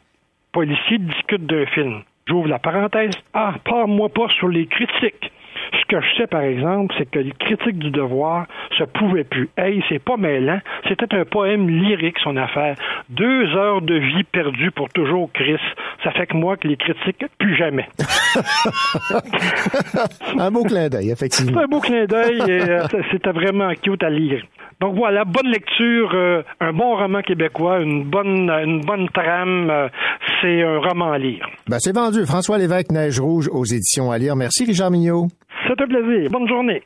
policiers discutent d'un film. J'ouvre la parenthèse. Ah, parle-moi pas sur les critiques. Ce que je sais, par exemple, c'est que les critiques du devoir se pouvaient plus. Hey, c'est pas mêlant. C'était un poème lyrique, son affaire. Deux heures de vie perdues pour toujours, Chris. Ça fait que moi, que les critiques, plus jamais. un beau clin d'œil, effectivement. C'est un beau clin d'œil et euh, c'était vraiment cute à lire. Donc voilà, bonne lecture, euh, un bon roman québécois, une bonne, une bonne trame. Euh, c'est un roman à lire. Ben, c'est vendu. François Lévesque, Neige Rouge aux éditions à lire. Merci, Richard Mignot. C'est un plaisir. Bonne journée.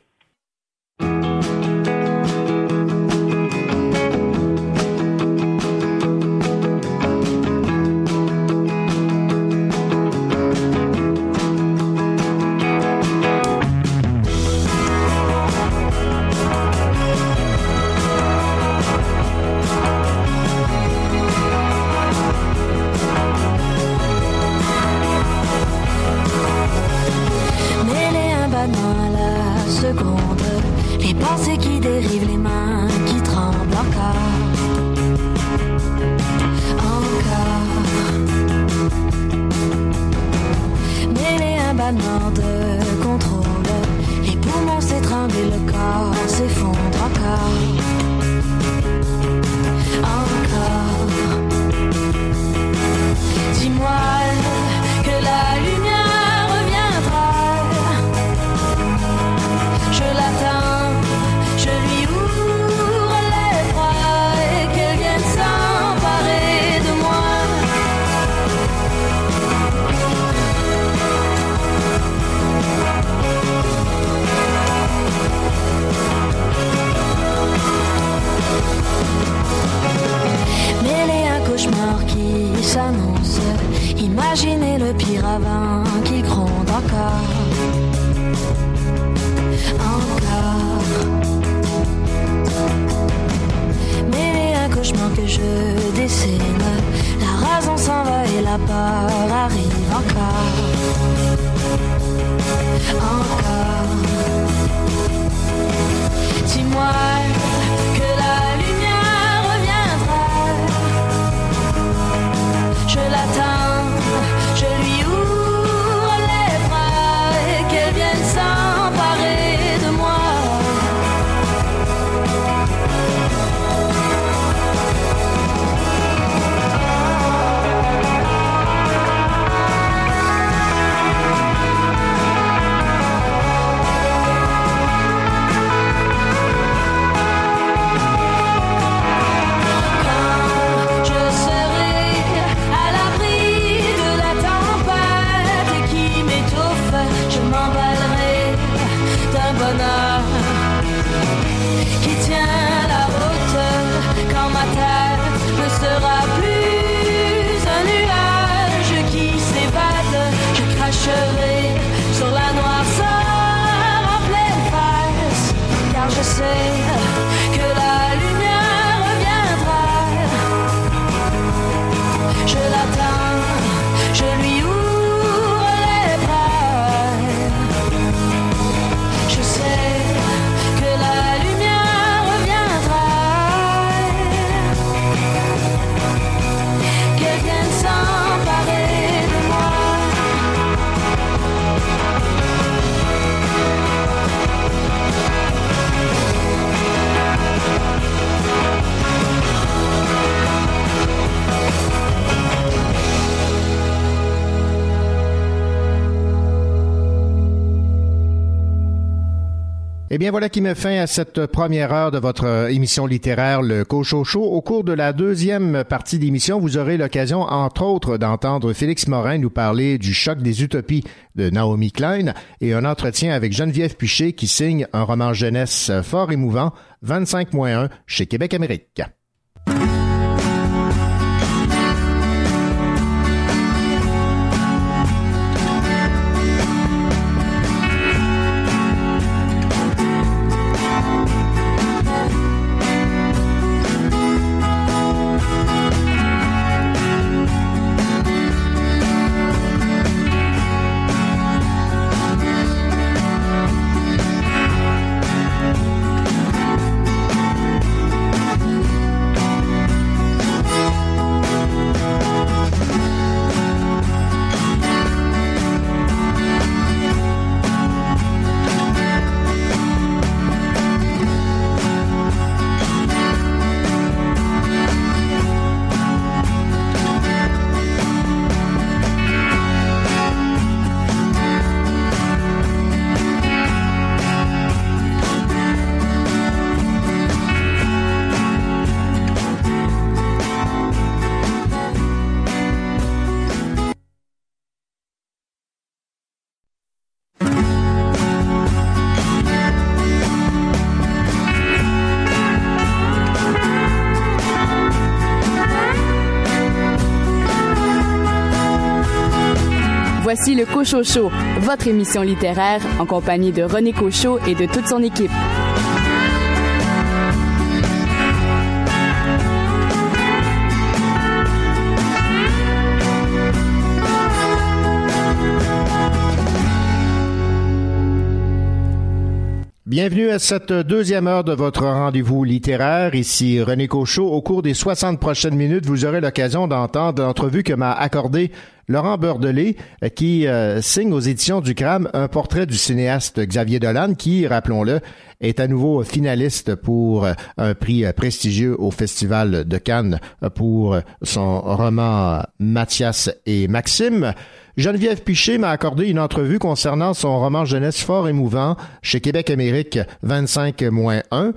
qui pense et qui dérive les mains, qui tremble encore. Encore. Mêlé un battement de contrôle, les poumons s'étranglent et le corps s'effondre encore. Encore. Dis-moi. Imaginez le piravin qui gronde encore. Encore. Mêlé un cauchemar que je dessine. La raison s'en va et la peur arrive encore. Encore. Dis-moi. Bien, voilà qui met fin à cette première heure de votre euh, émission littéraire, le Cochocho. Au cours de la deuxième partie d'émission, vous aurez l'occasion, entre autres, d'entendre Félix Morin nous parler du choc des utopies de Naomi Klein et un entretien avec Geneviève Piché qui signe un roman jeunesse fort émouvant, 25-1 chez Québec Amérique. Cochocho, votre émission littéraire en compagnie de René Cochot et de toute son équipe. Bienvenue à cette deuxième heure de votre rendez-vous littéraire. Ici René Cochot. Au cours des 60 prochaines minutes, vous aurez l'occasion d'entendre l'entrevue que m'a accordé Laurent Beurdelet, qui euh, signe aux éditions du CRAM un portrait du cinéaste Xavier Dolan, qui, rappelons-le, est à nouveau finaliste pour euh, un prix euh, prestigieux au Festival de Cannes pour son roman Mathias et Maxime. Geneviève Piché m'a accordé une entrevue concernant son roman jeunesse fort émouvant chez Québec Amérique 25-1.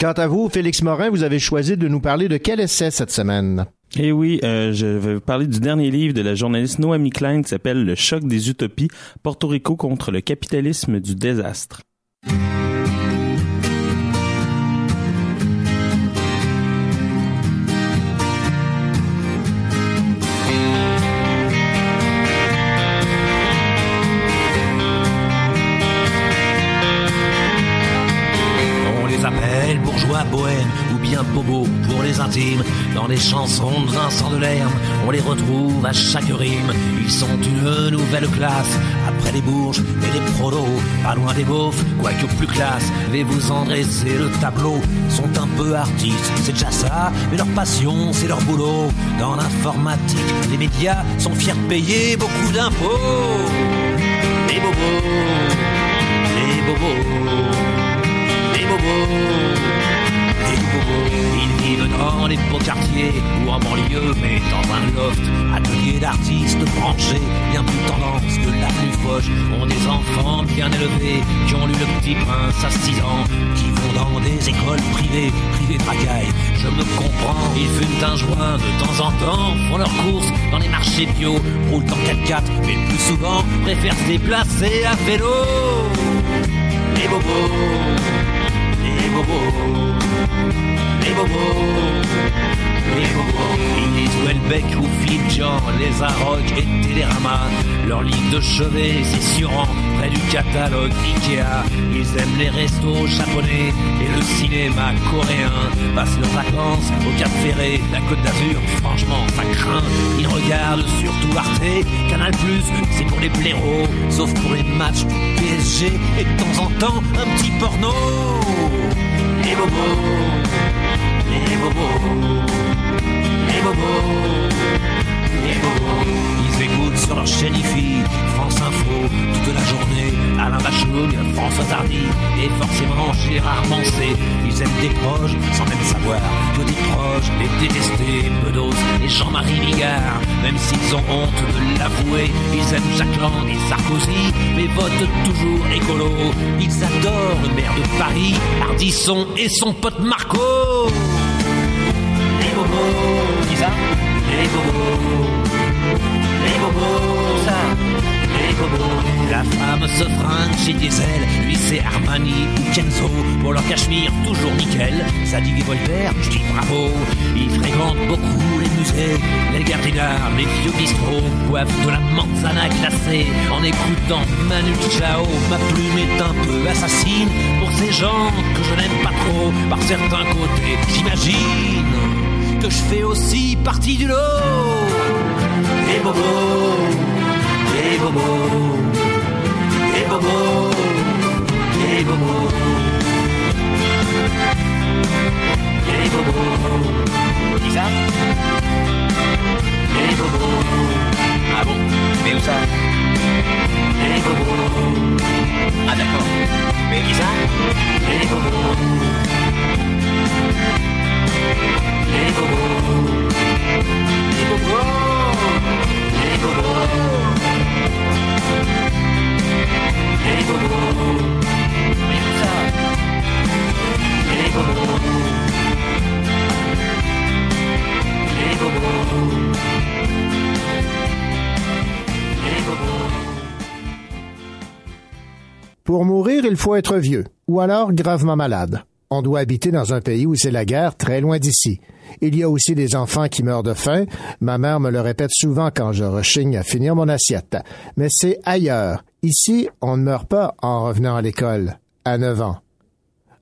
Quant à vous, Félix Morin, vous avez choisi de nous parler de quel essai cette semaine? Eh oui, euh, je vais vous parler du dernier livre de la journaliste Noami Klein qui s'appelle Le choc des utopies, Porto Rico contre le capitalisme du désastre. bohème ou bien bobo intimes. Dans les chansons de Vincent Delerme, on les retrouve à chaque rime. Ils sont une nouvelle classe, après les bourges et les prolos. Pas loin des beaufs, quoique plus classe. vais vous en dresser le tableau. Sont un peu artistes, c'est déjà ça, mais leur passion, c'est leur boulot. Dans l'informatique, les médias sont fiers de payer beaucoup d'impôts. Les bobos, les bobos, les bobos. Ils vivent dans les beaux quartiers ou en banlieue, mais dans un loft. Atelier d'artistes branchés, bien plus tendance que la plus foche. Ont des enfants bien élevés qui ont lu le petit prince à 6 ans, qui vont dans des écoles privées, privées de. Je me comprends, ils fument un joint de temps en temps, font leurs courses dans les marchés bio, roulent en 4x4, mais le plus souvent préfèrent se déplacer à vélo. Les bobos, les bobos. Les bobos. Ils Welbeck ou Philippe Jean, les Arocs et Télérama. Leur ligne de chevet, c'est surant, près du catalogue Ikea. Ils aiment les restos japonais et le cinéma coréen. Passent leurs vacances au Cap Ferré, la Côte d'Azur, franchement, ça craint. Ils regardent surtout Arte, Canal Plus, c'est pour les blaireaux, sauf pour les matchs PSG et de temps en temps un petit porno. Les bobos les bobos, bobos, les bobos. Ils écoutent sur leur chaîne IFI, France Info, toute la journée, Alain Clooney, François Hardy et forcément Gérard Mancé. Ils aiment des proches sans même savoir que des proches les détester. Bedos et Jean-Marie Bigard, même s'ils ont honte de l'avouer, ils aiment Jacques Lang et Sarkozy, mais votent toujours écolo. Ils adorent le maire de Paris, Ardisson et son pote Marco. Les bobos, ça Les bobos. Les bobos, ça les bobos. La femme se fringue chez Diesel, lui c'est Armani ou Kenzo. Pour leur cachemire, toujours nickel. Zadig et Voltaire, je dis bravo. Ils fréquentent beaucoup les musées, les gardes d'art, les vieux bistrots. Boivent de la manzana glacée en écoutant Manu Chao. Ma plume est un peu assassine pour ces gens que je n'aime pas trop. Par certains côtés, j'imagine que je fais aussi partie du lot. Les bobos, les bobos, les bobos, les bobos, les bobos. Qui ça? Les bobos. Ah bon? Mais où ça? Pour mourir, il faut être vieux, ou alors gravement malade. On doit habiter dans un pays où c'est la guerre, très loin d'ici. Il y a aussi des enfants qui meurent de faim. Ma mère me le répète souvent quand je rechigne à finir mon assiette. Mais c'est ailleurs. Ici, on ne meurt pas en revenant à l'école, à 9 ans.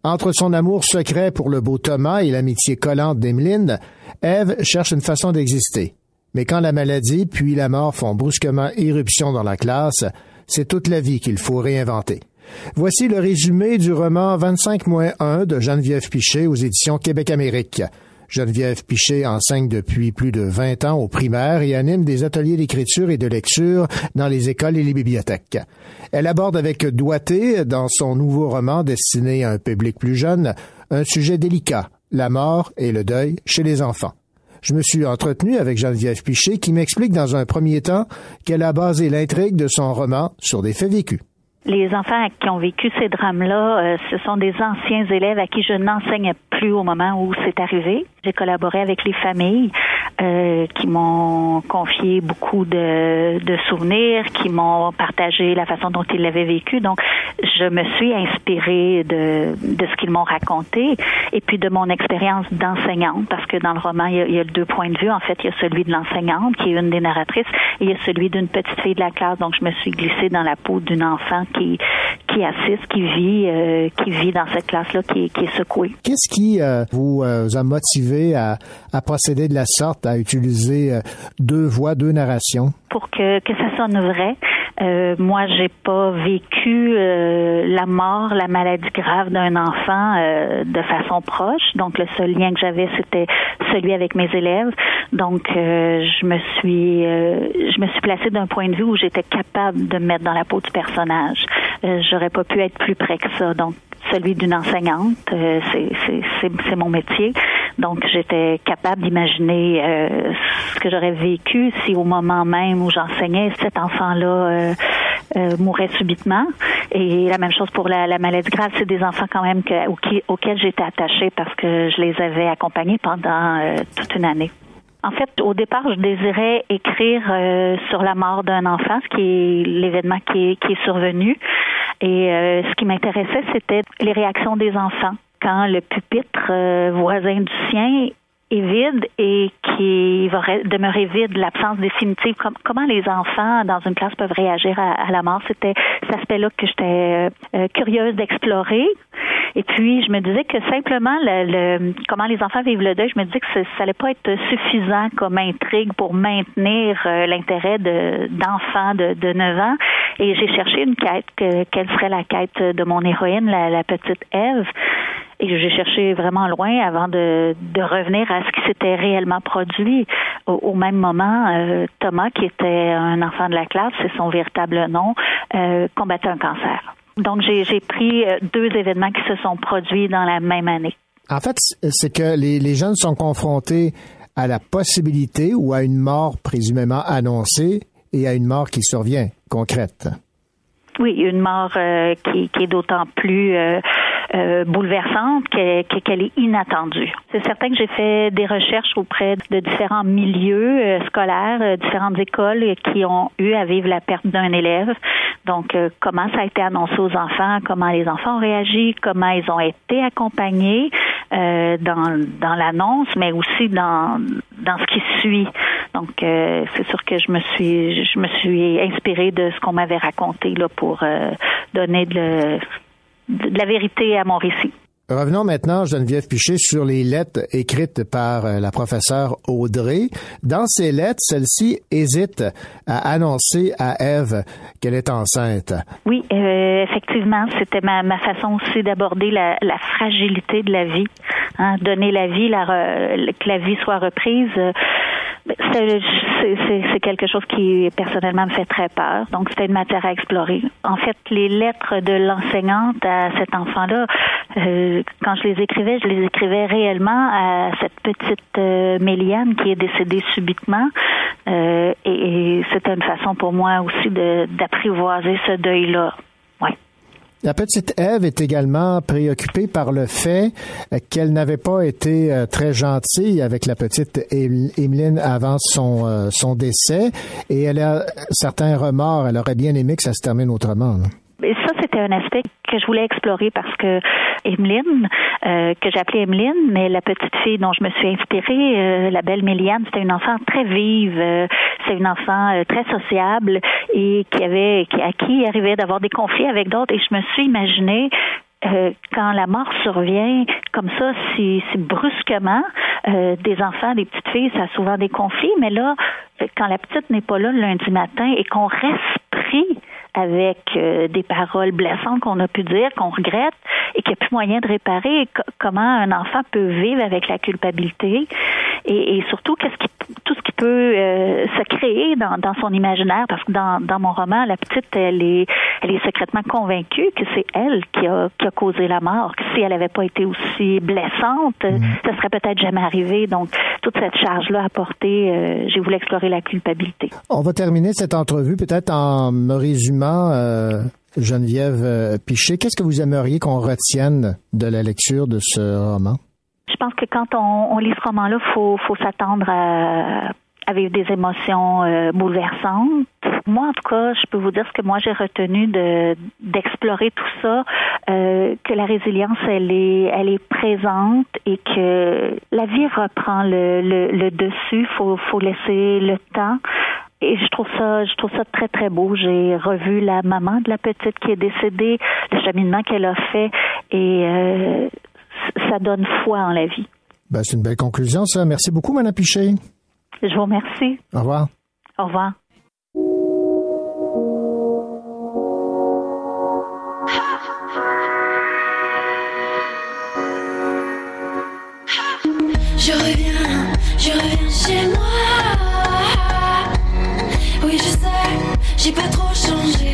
Entre son amour secret pour le beau Thomas et l'amitié collante d'Emeline, Ève cherche une façon d'exister. Mais quand la maladie puis la mort font brusquement irruption dans la classe, c'est toute la vie qu'il faut réinventer. Voici le résumé du roman 25-1 de Geneviève Pichet aux éditions Québec-Amérique. Geneviève Pichet enseigne depuis plus de 20 ans au primaire et anime des ateliers d'écriture et de lecture dans les écoles et les bibliothèques. Elle aborde avec doigté, dans son nouveau roman destiné à un public plus jeune, un sujet délicat, la mort et le deuil chez les enfants. Je me suis entretenu avec Geneviève Pichet qui m'explique dans un premier temps qu'elle a basé l'intrigue de son roman sur des faits vécus. Les enfants qui ont vécu ces drames-là, euh, ce sont des anciens élèves à qui je n'enseigne plus au moment où c'est arrivé. J'ai collaboré avec les familles euh, qui m'ont confié beaucoup de, de souvenirs, qui m'ont partagé la façon dont ils l'avaient vécu. Donc, je me suis inspirée de, de ce qu'ils m'ont raconté et puis de mon expérience d'enseignante, parce que dans le roman, il y, a, il y, a, deux points de vue. En fait, il y a celui de l'enseignante, qui est une des narratrices, et il y a celui d'une petite fille de la classe. Donc, je me suis glissée dans la peau d'une enfant qui, qui assiste, qui vit, euh, qui vit dans cette classe-là, qui, qui, est secouée. Qu'est-ce qui euh, vous euh, a motivé à, à, procéder de la sorte, à utiliser deux voix, deux narrations? Pour que, que ça sonne vrai. Euh, moi, j'ai pas vécu euh, la mort, la maladie grave d'un enfant euh, de façon proche. Donc, le seul lien que j'avais, c'était celui avec mes élèves. Donc, je me suis, je me suis placée d'un point de vue où j'étais capable de me mettre dans la peau du personnage. J'aurais pas pu être plus près que ça. Donc, celui d'une enseignante. Euh, c'est mon métier. Donc, j'étais capable d'imaginer euh, ce que j'aurais vécu si au moment même où j'enseignais, cet enfant-là euh, euh, mourait subitement. Et la même chose pour la, la maladie grave, c'est des enfants quand même que, auxquels, j'étais attachée parce que je les avais accompagnés pendant toute une année. En fait, au départ, je désirais écrire euh, sur la mort d'un enfant, ce qui est l'événement qui est, qui est survenu. Et euh, ce qui m'intéressait, c'était les réactions des enfants. Quand le pupitre euh, voisin du sien est vide et qui va demeurer vide, l'absence définitive. Com comment les enfants dans une classe peuvent réagir à, à la mort, c'était cet aspect-là que j'étais euh, curieuse d'explorer. Et puis, je me disais que simplement, le, le, comment les enfants vivent le deuil, je me disais que ça allait pas être suffisant comme intrigue pour maintenir euh, l'intérêt d'enfants de, de, de 9 ans. Et j'ai cherché une quête, que, quelle serait la quête de mon héroïne, la, la petite Ève. Et j'ai cherché vraiment loin avant de, de, revenir à ce qui s'était réellement produit. Au, au même moment, euh, Thomas, qui était un enfant de la classe, c'est son véritable nom, euh, combattait un cancer. Donc, j'ai pris euh, deux événements qui se sont produits dans la même année. En fait, c'est que les, les jeunes sont confrontés à la possibilité ou à une mort présumément annoncée et à une mort qui survient, concrète. Oui, une mort euh, qui, qui est d'autant plus euh, euh, bouleversante qu'elle que- qu'elle est inattendue. C'est certain que j'ai fait des recherches auprès de différents milieux euh, scolaires, euh, différentes écoles qui ont eu à vivre la perte d'un élève. Donc, comment ça a été annoncé aux enfants, comment les enfants ont réagi, comment ils ont été accompagnés dans, dans l'annonce, mais aussi dans, dans ce qui suit. Donc, c'est sûr que je me suis je me suis inspirée de ce qu'on m'avait raconté là pour donner de, le- de la vérité à mon récit. Revenons maintenant, Geneviève Piché, sur les lettres écrites par euh, la professeure Audrey. Dans ces lettres, celle-ci hésite à annoncer à Ève qu'elle est enceinte. Oui, euh, effectivement, c'était ma, ma façon aussi d'aborder la, la fragilité de la vie, hein, donner la vie, la re- que la vie soit reprise. euh, c'est quelque chose qui personnellement me fait très peur. Donc c'était une matière à explorer. En fait, les lettres de l'enseignante à cet enfant-là, euh, quand je les écrivais, je les écrivais réellement à cette petite euh, Méliane qui est décédée subitement. Euh, et et c'était une façon pour moi aussi de- d'apprivoiser ce deuil-là. Ouais. La petite Ève est également préoccupée par le fait euh, qu'elle n'avait pas été euh, très gentille avec la petite Em- Emeline avant son, euh, son décès et elle a certains remords. Elle aurait bien aimé que ça se termine autrement. Et ça, c'était un aspect que je voulais explorer parce que Emeline, euh, que j'appelais Emeline, mais la petite fille dont je me suis inspirée, euh, la belle Méliane, c'était une enfant très vive, euh, c'est une enfant euh, très sociable et qui avait, qui, à qui arrivait d'avoir des conflits avec d'autres. Et je me suis imaginée euh, quand la mort survient comme ça, si, si brusquement, euh, des enfants, des petites filles, ça a souvent des conflits, mais là, quand la petite n'est pas là le lundi matin et qu'on reste pris avec euh, des paroles blessantes qu'on a pu dire, qu'on regrette et qu'il n'y a plus moyen de réparer, co- comment un enfant peut vivre avec la culpabilité et, et surtout qu'est-ce qui, tout ce qui peut euh, se créer dans, dans son imaginaire, parce que dans, dans mon roman, la petite, elle est, elle est secrètement convaincue que c'est elle qui a, qui a causé la mort, que si elle n'avait pas été aussi blessante, ça serait peut-être jamais arrivé. Donc, toute cette charge-là à porter, euh, j'ai voulu explorer la culpabilité. On va terminer cette entrevue peut-être en me résumant, euh, Geneviève euh, Piché. Qu'est-ce que vous aimeriez qu'on retienne de la lecture de ce roman? Je pense que quand on, lit ce roman-là, faut, faut s'attendre à, des émotions euh, bouleversantes. Moi, en tout cas, je peux vous dire ce que moi j'ai retenu de d'explorer tout ça, que la résilience, elle est, présente et que la vie reprend le, dessus. Faut laisser le temps. Et je trouve ça, je trouve ça très très beau. J'ai revu la maman de la petite qui est décédée, le cheminement qu'elle a fait, et euh, ça donne foi en la vie. Ben, c'est une belle conclusion, ça. Merci beaucoup, Mme Piché. Je vous remercie. Au revoir. Au revoir. Je reviens, je reviens chez moi. J'ai pas trop changé.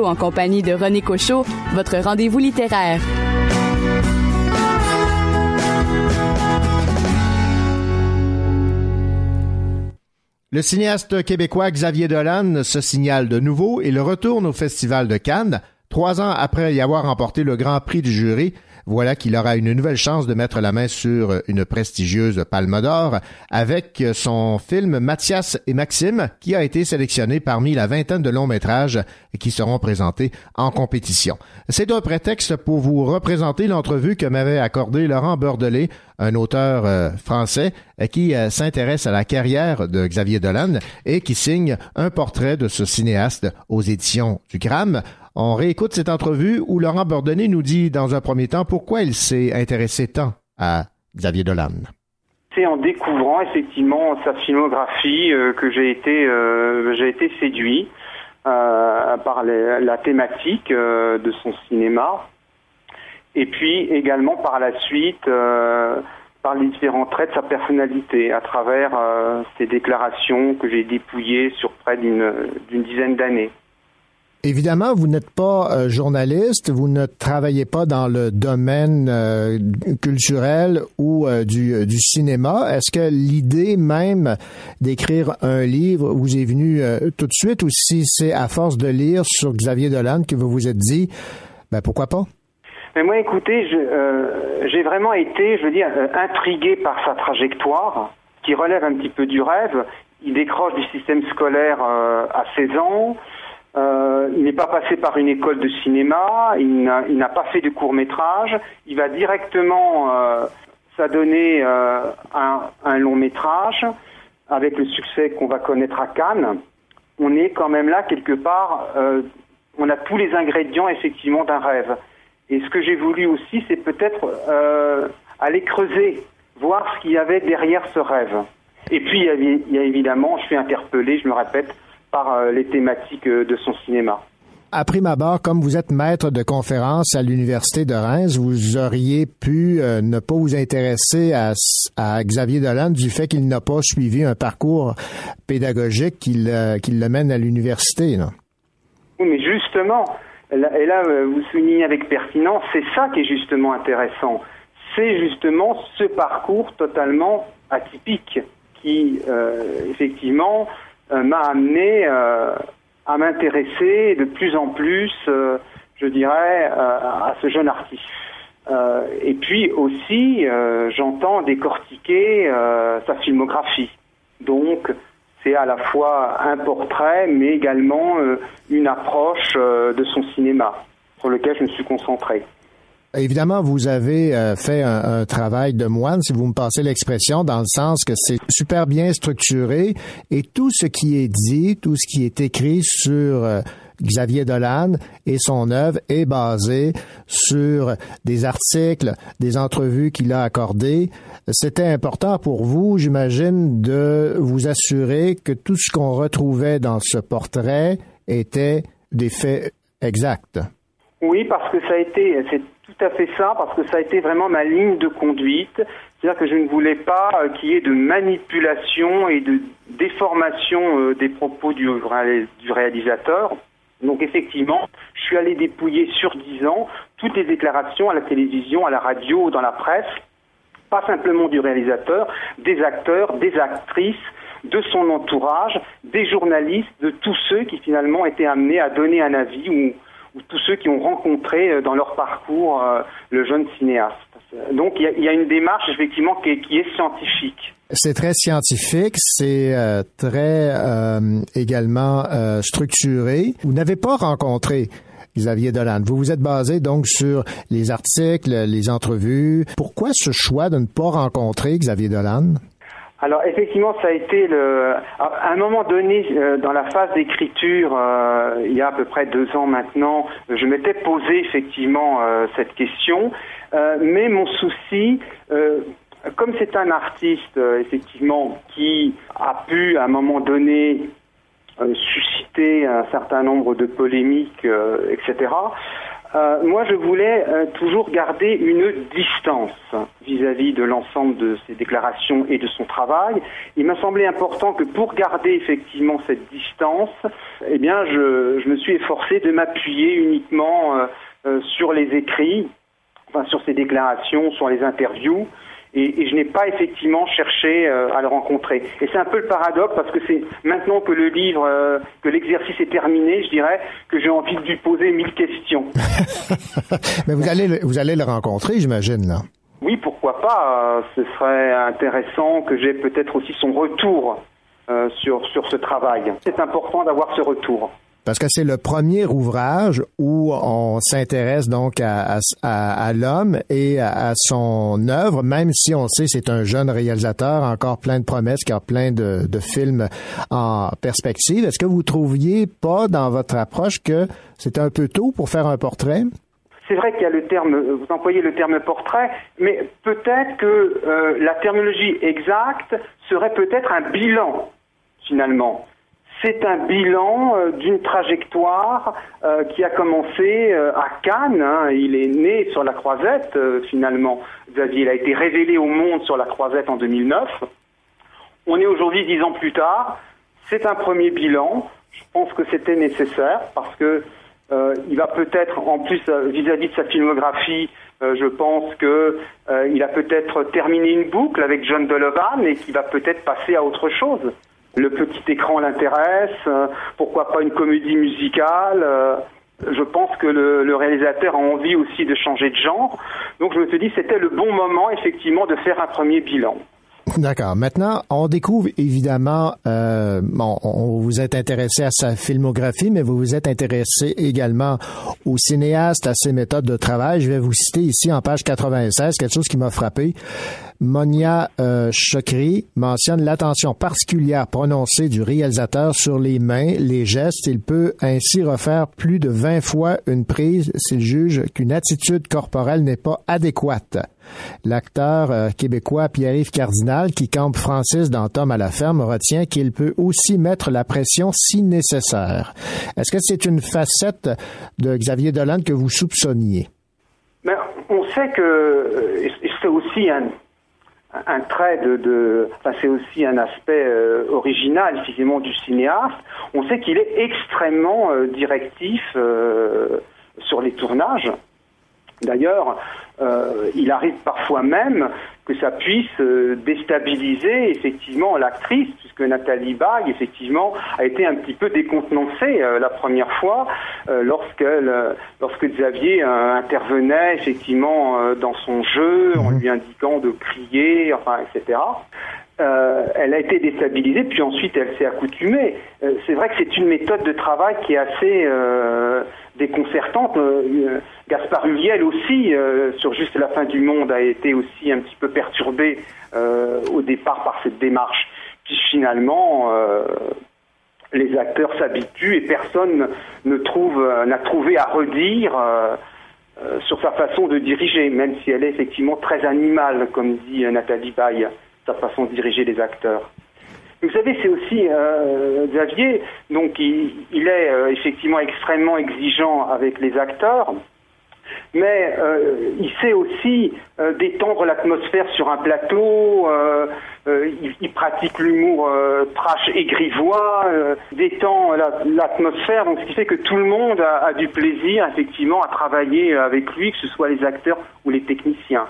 En compagnie de René Cocho, votre rendez-vous littéraire. Le cinéaste québécois Xavier Dolan se signale de nouveau et le retourne au Festival de Cannes. Trois ans après y avoir remporté le Grand Prix du jury, voilà qu'il aura une nouvelle chance de mettre la main sur une prestigieuse palme d'or avec son film Mathias et Maxime qui a été sélectionné parmi la vingtaine de longs métrages qui seront présentés en compétition. C'est un prétexte pour vous représenter l'entrevue que m'avait accordé Laurent Bordelais, un auteur euh, français qui euh, s'intéresse à la carrière de Xavier Dolan et qui signe un portrait de ce cinéaste aux éditions du Gram. On réécoute cette entrevue où Laurent Bordelais nous dit dans un premier temps pourquoi il s'est intéressé tant à Xavier Dolan. C'est en découvrant effectivement sa filmographie euh, que j'ai été, euh, séduit euh, par la thématique de son cinéma et puis également par la suite par les différents traits de sa personnalité à travers ses déclarations que j'ai dépouillées sur près d'une dizaine d'années. Évidemment, vous n'êtes pas euh, journaliste, vous ne travaillez pas dans le domaine euh, culturel ou euh, du, euh, du cinéma. Est-ce que l'idée même d'écrire un livre vous est venue euh, tout de suite ou si c'est à force de lire sur Xavier Dolan que vous vous êtes dit, ben pourquoi pas? Mais moi, écoutez, euh, j'ai vraiment été, je veux dire, intrigué par sa trajectoire, qui relève un petit peu du rêve. Il décroche du système scolaire à 16 ans. Euh, il n'est pas passé par une école de cinéma. Il n'a, pas fait de court métrage. Il va directement euh, s'adonner euh, à un, long métrage avec le succès qu'on va connaître à Cannes. On est quand même là quelque part. on a tous les ingrédients effectivement d'un rêve. Et ce que j'ai voulu aussi, c'est peut-être aller creuser, voir ce qu'il y avait derrière ce rêve. Et puis, il y a, il y a évidemment, je suis interpellé, je me répète, par euh, les thématiques euh, de son cinéma. À prime abord, comme vous êtes maître de conférence à l'Université de Reims, vous auriez pu euh, ne pas vous intéresser à, à Xavier Dolan du fait qu'il n'a pas suivi un parcours pédagogique qui le, qui le mène à l'université. Oui, mais justement, et là, vous soulignez avec pertinence, c'est ça qui est justement intéressant. C'est justement ce parcours totalement atypique qui, euh, effectivement, m'a amené euh, à m'intéresser de plus en plus, euh, je dirais, euh, à ce jeune artiste. Euh, et puis aussi, euh, j'entends décortiquer euh, sa filmographie. Donc, c'est à la fois un portrait, mais également euh, une approche euh, de son cinéma, sur lequel je me suis concentré. Évidemment, vous avez euh, fait un, un, travail de moine, si vous me passez l'expression, dans le sens que c'est super bien structuré et tout ce qui est dit, tout ce qui est écrit sur euh, Xavier Dolan et son œuvre est basé sur des articles, des entrevues qu'il a accordées. C'était important pour vous, j'imagine, de vous assurer que tout ce qu'on retrouvait dans ce portrait était des faits exacts. Oui, parce que ça a été, tout fait ça, parce que ça a été vraiment ma ligne de conduite. C'est-à-dire que je ne voulais pas euh, qu'il y ait de manipulation et de déformation euh, des propos du, du réalisateur. Donc effectivement, je suis allé dépouiller sur dix ans toutes les déclarations à la télévision, à la radio, dans la presse, pas simplement du réalisateur, des acteurs, des actrices, de son entourage, des journalistes, de tous ceux qui finalement étaient amenés à donner un avis ou, ou tous ceux qui ont rencontré euh, dans leur parcours euh, le jeune cinéaste. Donc il y, y, a une démarche effectivement qui est, qui est scientifique. C'est très scientifique, c'est euh, très euh, également euh, structuré. Vous n'avez pas rencontré Xavier Dolan. Vous vous êtes basé donc sur les articles, les entrevues. Pourquoi ce choix de ne pas rencontrer Xavier Dolan? Alors effectivement, ça a été le. À un moment donné, euh, dans la phase d'écriture, euh, il y a à peu près deux ans maintenant, je m'étais posé effectivement euh, cette question, mais mon souci, comme c'est un artiste effectivement qui a pu à un moment donné susciter un certain nombre de polémiques, etc. Euh, moi, je voulais euh, toujours garder une distance vis-à-vis de l'ensemble de ses déclarations et de son travail. Il m'a semblé important que pour garder effectivement cette distance, eh bien, je, me suis efforcé de m'appuyer uniquement euh, sur les écrits, enfin, sur ses déclarations, sur les interviews, et, et, je n'ai pas effectivement cherché euh, à le rencontrer. Et c'est un peu le paradoxe parce que c'est maintenant que le livre, euh, que l'exercice est terminé, je dirais que j'ai envie de lui poser mille questions. Mais vous allez, vous allez le rencontrer, j'imagine là. Oui, pourquoi pas. Euh, ce serait intéressant que j'ai peut-être aussi son retour sur sur ce travail. C'est important d'avoir ce retour parce que c'est le premier ouvrage où on s'intéresse donc à, à, à l'homme et à, son œuvre, même si on sait c'est un jeune réalisateur, encore plein de promesses, qui a plein de, de films en perspective. Est-ce que vous trouviez pas dans votre approche que c'est un peu tôt pour faire un portrait? C'est vrai qu'il y a le terme, vous employez le terme portrait, mais peut-être que euh, la terminologie exacte serait peut-être un bilan, finalement c'est un bilan euh, d'une trajectoire euh, qui a commencé euh, à Cannes. Hein. Il est né sur la Croisette, finalement. Xavier, il a été révélé au monde sur la Croisette en 2009. On est aujourd'hui dix ans plus tard. C'est un premier bilan. Je pense que c'était nécessaire parce que il va peut-être, en plus vis-à-vis de sa filmographie, je pense que il a peut-être terminé une boucle avec John Donovan et qu'il va peut-être passer à autre chose le petit écran l'intéresse, euh, pourquoi pas une comédie musicale. Euh, je pense que le, le, réalisateur a envie aussi de changer de genre. Donc je me suis dit c'était le bon moment effectivement de faire un premier bilan. D'accord. Maintenant, on découvre évidemment, euh, bon, on vous êtes intéressé à sa filmographie, mais vous vous êtes intéressé également au cinéaste, à ses méthodes de travail. Je vais vous citer ici en page 96 quelque chose qui m'a frappé. Monia euh, Chokri mentionne l'attention particulière prononcée du réalisateur sur les mains, les gestes. Il peut ainsi refaire plus de 20 fois une prise s'il juge qu'une attitude corporelle n'est pas adéquate. L'acteur euh, québécois Pierre-Yves Cardinal, qui campe Francis dans Tom à la ferme, retient qu'il peut aussi mettre la pression si nécessaire. Est-ce que c'est une facette de Xavier Dolan que vous soupçonniez? Mais on sait que c'est aussi un, un trait de, de enfin, c'est aussi un aspect euh, original finalement du cinéaste. On sait qu'il est extrêmement euh, directif euh, sur les tournages. D'ailleurs, euh, il arrive parfois même que ça puisse euh, déstabiliser effectivement l'actrice, puisque Nathalie Baye effectivement a été un petit peu décontenancée euh, la première fois lorsqu'elle, lorsque Xavier intervenait effectivement dans son jeu en lui indiquant de crier, enfin etc. euh, elle a été déstabilisée, puis ensuite elle s'est accoutumée. Euh, c'est vrai que c'est une méthode de travail qui est assez euh, déconcertante. Gaspard Huliel aussi, sur Juste la fin du monde, a été aussi un petit peu perturbé au départ par cette démarche. Puis finalement, les acteurs s'habituent et personne ne trouve, n'a trouvé à redire. sur sa façon de diriger, même si elle est effectivement très animale, comme dit Nathalie Baye, sa façon de diriger les acteurs. Vous savez, c'est aussi euh, Xavier, donc il, est euh, effectivement extrêmement exigeant avec les acteurs, mais euh, il sait aussi détendre l'atmosphère sur un plateau, il, pratique l'humour trash et grivois, détend la- l'atmosphère, donc ce qui fait que tout le monde a, a du plaisir effectivement à travailler avec lui, que ce soit les acteurs ou les techniciens.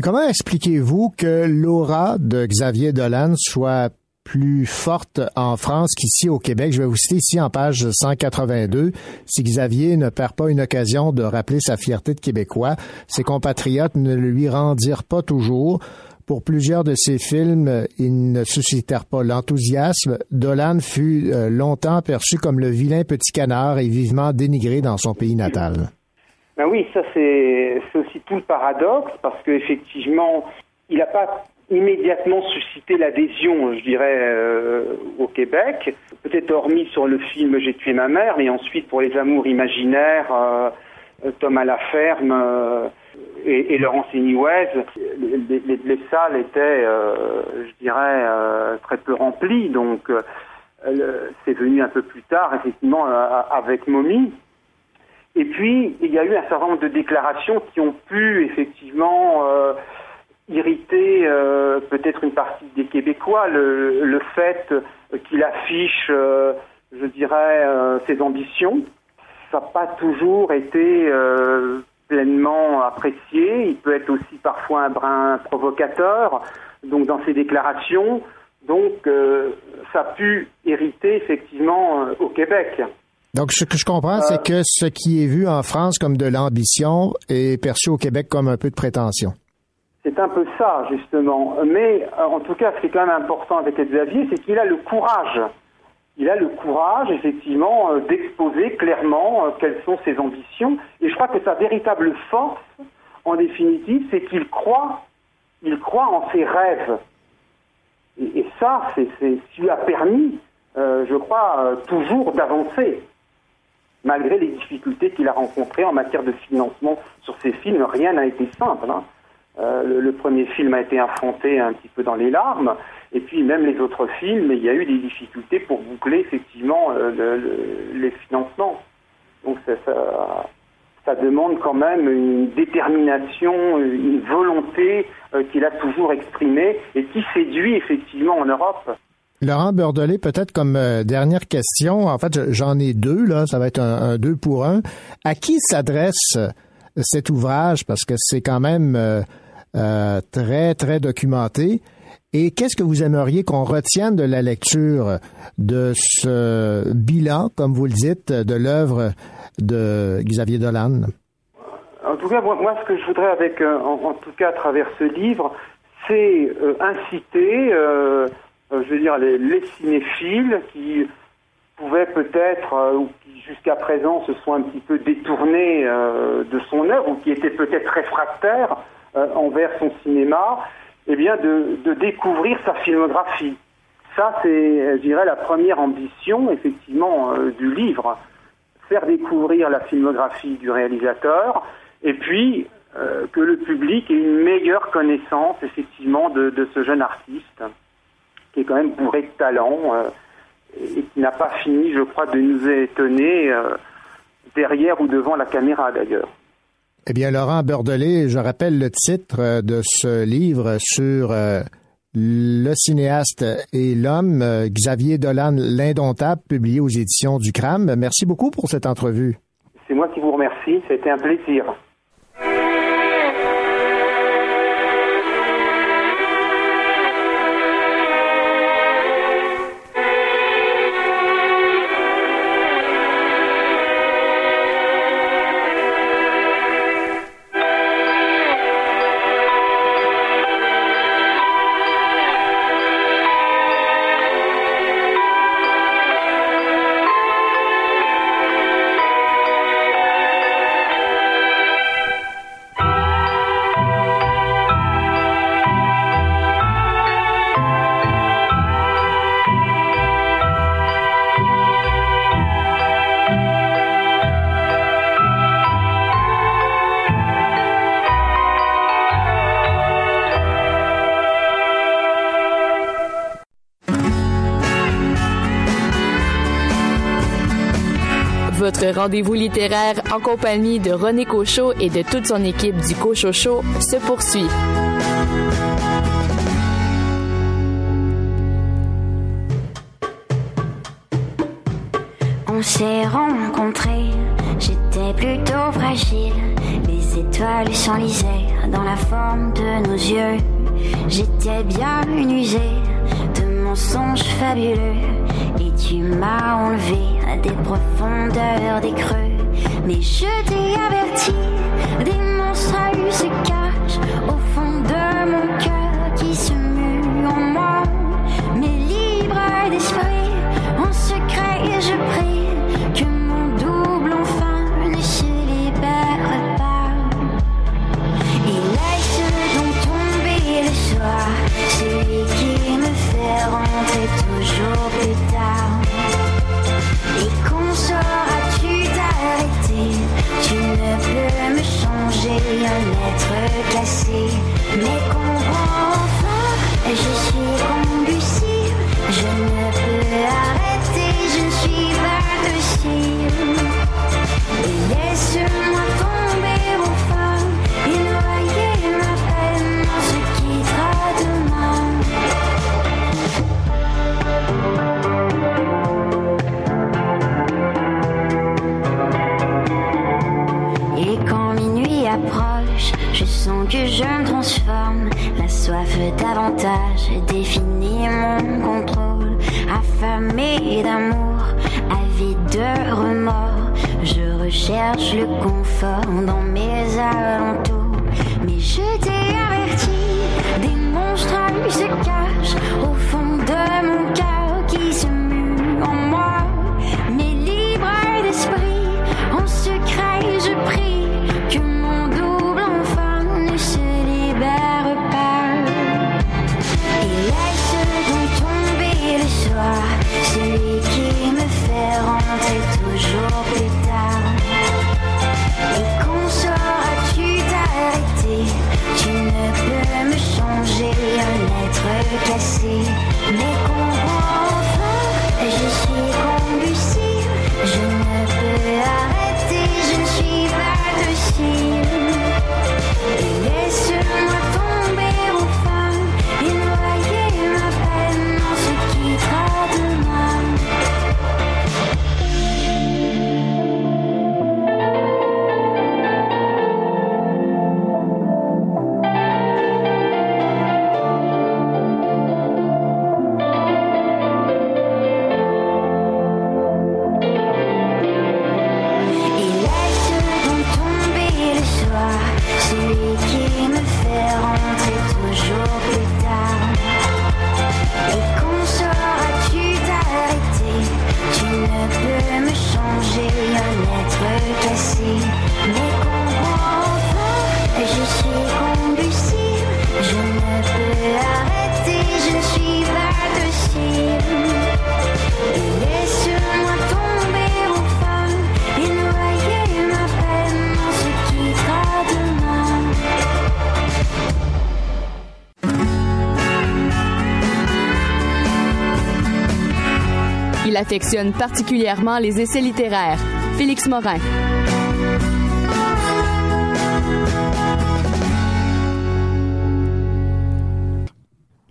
Comment expliquez-vous que l'aura de Xavier Dolan soit plus forte en France qu'ici au Québec? Je vais vous citer ici en page 182. Si Xavier ne perd pas une occasion de rappeler sa fierté de Québécois, ses compatriotes ne lui rendirent pas toujours. Pour plusieurs de ses films, ils ne suscitèrent pas l'enthousiasme. Dolan fut euh, longtemps perçu comme le vilain petit canard et vivement dénigré dans son pays natal. Ben oui, ça c'est tout le paradoxe parce qu'effectivement, il n'a pas immédiatement suscité l'adhésion, je dirais, euh, au Québec. Peut-être hormis sur le film J'ai tué ma mère, mais ensuite pour les amours imaginaires, euh, Tom à la ferme euh, et, Laurence Anyways, les, les- les salles étaient, je dirais, très peu remplies. Donc c'est venu un peu plus tard, effectivement, avec Mommy. Et puis, il y a eu un certain nombre de déclarations qui ont pu effectivement euh, irriter euh, peut-être une partie des Québécois. Le, fait qu'il affiche, euh, je dirais, ses ambitions, ça n'a pas toujours été pleinement apprécié. Il peut être aussi parfois un brin provocateur. Donc, dans ses déclarations, donc, ça a pu hériter effectivement au Québec. Donc, ce que je comprends, c'est que ce qui est vu en France comme de l'ambition est perçu au Québec comme un peu de prétention. C'est un peu ça, justement. Mais euh, en tout cas, ce qui est quand même important avec Xavier, c'est qu'il a le courage. Il a le courage, effectivement, euh, d'exposer clairement euh, quelles sont ses ambitions. Et je crois que sa véritable force, en définitive, c'est qu'il croit, il croit en ses rêves. Et, ça, c'est ce qui lui a permis, je crois, toujours d'avancer. Malgré les difficultés qu'il a rencontrées en matière de financement sur ses films, rien n'a été simple. hein. Euh, le, premier film a été affronté un petit peu dans les larmes, et puis même les autres films, il y a eu des difficultés pour boucler effectivement euh, le- le- les financements. Donc ça demande quand même une détermination, une volonté euh, qu'il a toujours exprimée et qui séduit effectivement en Europe. Laurent Beurdelet, peut-être comme euh, dernière question, en fait, je- j'en ai deux, là, ça va être un, deux pour un. À qui s'adresse euh, cet ouvrage? Parce que c'est quand même euh, très, très documenté. Et qu'est-ce que vous aimeriez qu'on retienne de la lecture de ce bilan, comme vous le dites, de l'œuvre de Xavier Dolan? En tout cas, moi, ce que je voudrais, avec, en, tout cas à travers ce livre, c'est inciter, euh, je veux dire, les, les cinéphiles qui pouvaient peut-être, euh, ou qui jusqu'à présent se sont un petit peu détournés euh, de son œuvre, ou qui étaient peut-être réfractaires envers son cinéma, eh bien, de, découvrir sa filmographie. Ça, c'est, je dirais, la première ambition, effectivement, du livre faire découvrir la filmographie du réalisateur et puis que le public ait une meilleure connaissance effectivement de ce jeune artiste qui est quand même bourré de talent euh, et qui n'a pas fini, je crois, de nous étonner euh, derrière ou devant la caméra d'ailleurs. Eh bien, Laurent Beurdelet, je rappelle le titre euh, de ce livre sur le cinéaste et l'homme, Xavier Dolan, l'indomptable, publié aux éditions du CRAM. Merci beaucoup pour cette entrevue. C'est moi qui vous remercie, été un plaisir. Rendez-vous littéraire en compagnie de René Cochot et de toute son équipe du Cochocho se poursuit. On s'est rencontrés, j'étais plutôt fragile. Les étoiles s'enlisaient dans la forme de nos yeux. J'étais bien usée de mensonges fabuleux. Et tu m'as enlevé des profondeurs des creux. Mais je t'ai averti, des monstres se cachent au fond de mon affectionne particulièrement les essais littéraires. Félix Morin.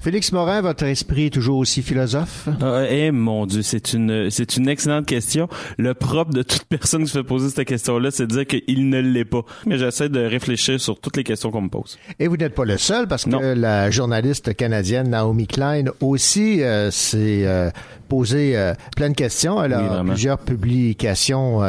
Félix Morin, votre esprit est toujours aussi philosophe? Ah, eh mon Dieu, c'est une c'est une excellente question. Le propre de toute personne qui se fait poser cette question-là, c'est de dire qu'il ne l'est pas. Mais j'essaie de réfléchir sur toutes les questions qu'on me pose. Et vous n'êtes pas le seul parce que la journaliste canadienne Naomi Klein aussi euh, s'est euh, posé euh, plein de questions. Elle a Oui, plusieurs publications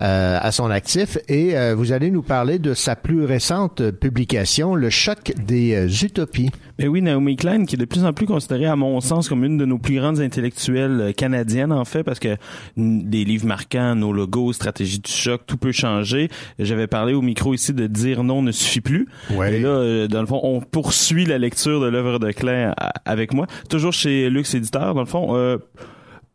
euh, à son actif et euh, vous allez nous parler de sa plus récente publication, Le choc des euh, utopies. Mais oui, Naomi Klein, qui est de plus en plus considérée, à mon sens, comme une de nos plus grandes intellectuelles euh, canadiennes, en fait, parce que des livres marquants, nos logos, stratégie du choc, tout peut changer. J'avais parlé au micro ici de dire non ne suffit plus. Ouais. Et là, euh, dans le fond, on poursuit la lecture de l'œuvre de Klein avec moi. Toujours chez Lux Éditeur, dans le fond. Euh,